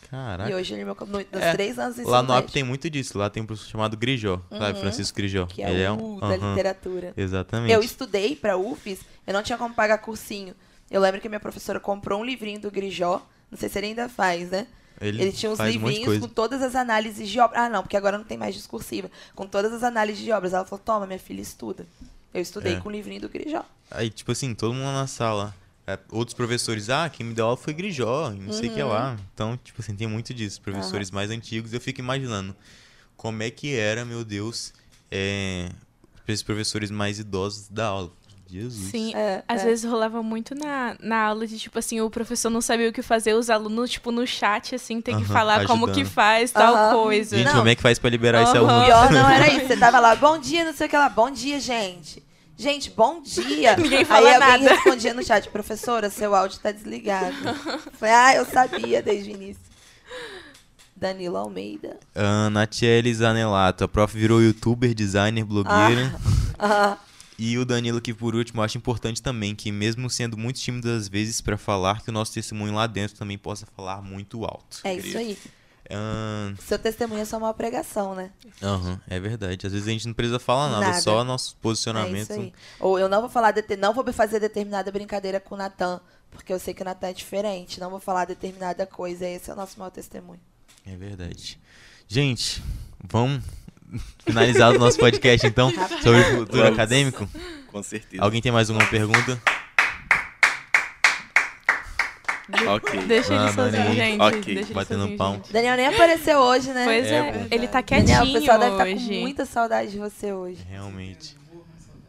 Caraca. E hoje ele é meu nos é, três anos Lá no AP tem muito disso. Lá tem um professor chamado Grijó, uhum, sabe? Francisco Grijó. Que é ele o é um, da uhum, literatura. Exatamente. Eu estudei pra UFES, eu não tinha como pagar cursinho. Eu lembro que minha professora comprou um livrinho do Grijó. Não sei se ele ainda faz, né? Ele, ele tinha uns livrinhos com todas as análises de obras. Ah, não, porque agora não tem mais discursiva. Com todas as análises de obras. Ela falou: toma, minha filha, estuda. Eu estudei é. com o livrinho do Grijó. Aí, tipo assim, todo mundo na sala. É, outros professores, ah, quem me deu aula foi Grijó, não uhum. sei o que lá. Uhum. Então, tipo assim, tem muito disso. Professores uhum. mais antigos, eu fico imaginando como é que era, meu Deus, é, esses professores mais idosos da aula. Jesus. Sim, é, às é. vezes rolava muito na, na aula de, tipo assim, o professor não sabia o que fazer, os alunos, tipo, no chat, assim, tem que uh -huh, falar ajudando. como que faz tal uh -huh. coisa. Gente, não. como é que faz pra liberar uh -huh. esse aluno? Pior não era isso, você tava lá, bom dia, não sei o que lá, bom dia, gente. Gente, bom dia. Ninguém fala Aí nada. alguém respondia no chat, professora, seu áudio tá desligado. Falei, ah, eu sabia desde o início. Danilo Almeida. Ana Tchelle Zanelato. A prof virou youtuber, designer, blogueira. Ah, ah. E o Danilo, que por último, acho importante também que, mesmo sendo muito tímido às vezes para falar, que o nosso testemunho lá dentro também possa falar muito alto. É isso aí. Seu testemunho é só uma pregação, né? Uhum, é verdade. Às vezes a gente não precisa falar nada, nada. só nosso posicionamento. É Ou eu não vou falar, não vou fazer determinada brincadeira com o Natan, porque eu sei que o Natan é diferente. Não vou falar determinada coisa. Esse é o nosso maior testemunho. É verdade. Gente, vamos finalizar o nosso podcast então sobre o futuro vamos. acadêmico? Com certeza. Alguém tem mais alguma pergunta? Ok. Deixa ele sozinho, aí. gente. Ok. Deixa ele Batendo sozinho, palma. gente. Daniel nem apareceu hoje, né? Pois É, é, ele tá Daniel, quietinho o pessoal deve estar hoje. com muita saudade de você hoje. Realmente.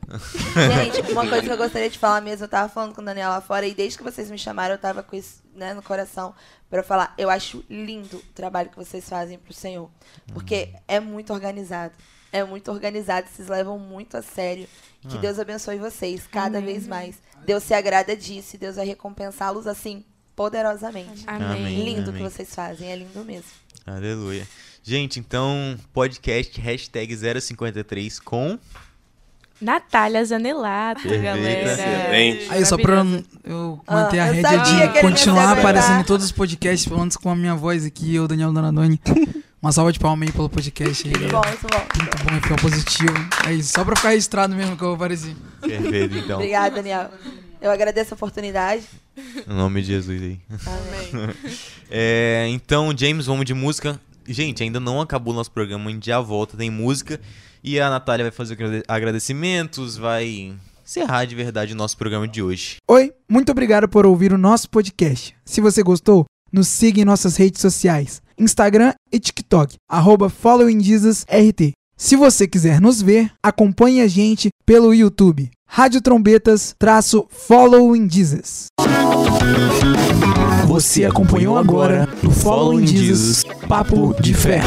Gente, uma coisa que eu gostaria de falar mesmo, eu tava falando com o Daniel lá fora e desde que vocês me chamaram, eu tava com isso né, no coração pra falar. Eu acho lindo o trabalho que vocês fazem pro Senhor. Porque é muito organizado. É muito organizado, vocês levam muito a sério. Que Ah. Deus abençoe vocês cada Amém. vez mais. Deus se agrada disso e Deus vai recompensá-los assim, poderosamente. Amém. Amém. Lindo o que vocês fazem, é lindo mesmo. Aleluia. Gente, então, podcast hashtag 053 com. Natália Zanelato, Perfeita. galera. Excelente. Aí, só pra eu Ah, manter a eu rédea de continuar aparecendo em todos os podcasts, pelo menos com a minha voz aqui, eu, Daniel Donadoni. Uma salva de palmas aí pelo podcast aí, Muito bom, muito bom. Muito bom, ficar positivo. É isso, só pra ficar registrado mesmo que eu apareci. Perfeito, então. Obrigada, Daniel. Eu agradeço a oportunidade. Em nome de Jesus aí. Amém. É, então, James, vamos de música. Gente, ainda não acabou o nosso programa, a gente já volta, tem música. E a Natália vai fazer agrade- agradecimentos, vai encerrar de verdade o nosso programa de hoje. Oi, muito obrigado por ouvir o nosso podcast. Se você gostou, nos siga em nossas redes sociais, Instagram e TikTok, arroba followingjesusrt. Se você quiser nos ver, acompanhe a gente pelo YouTube, Rádio Trombetas - Following Jesus. Você acompanhou agora o Following Jesus Papo de Fé.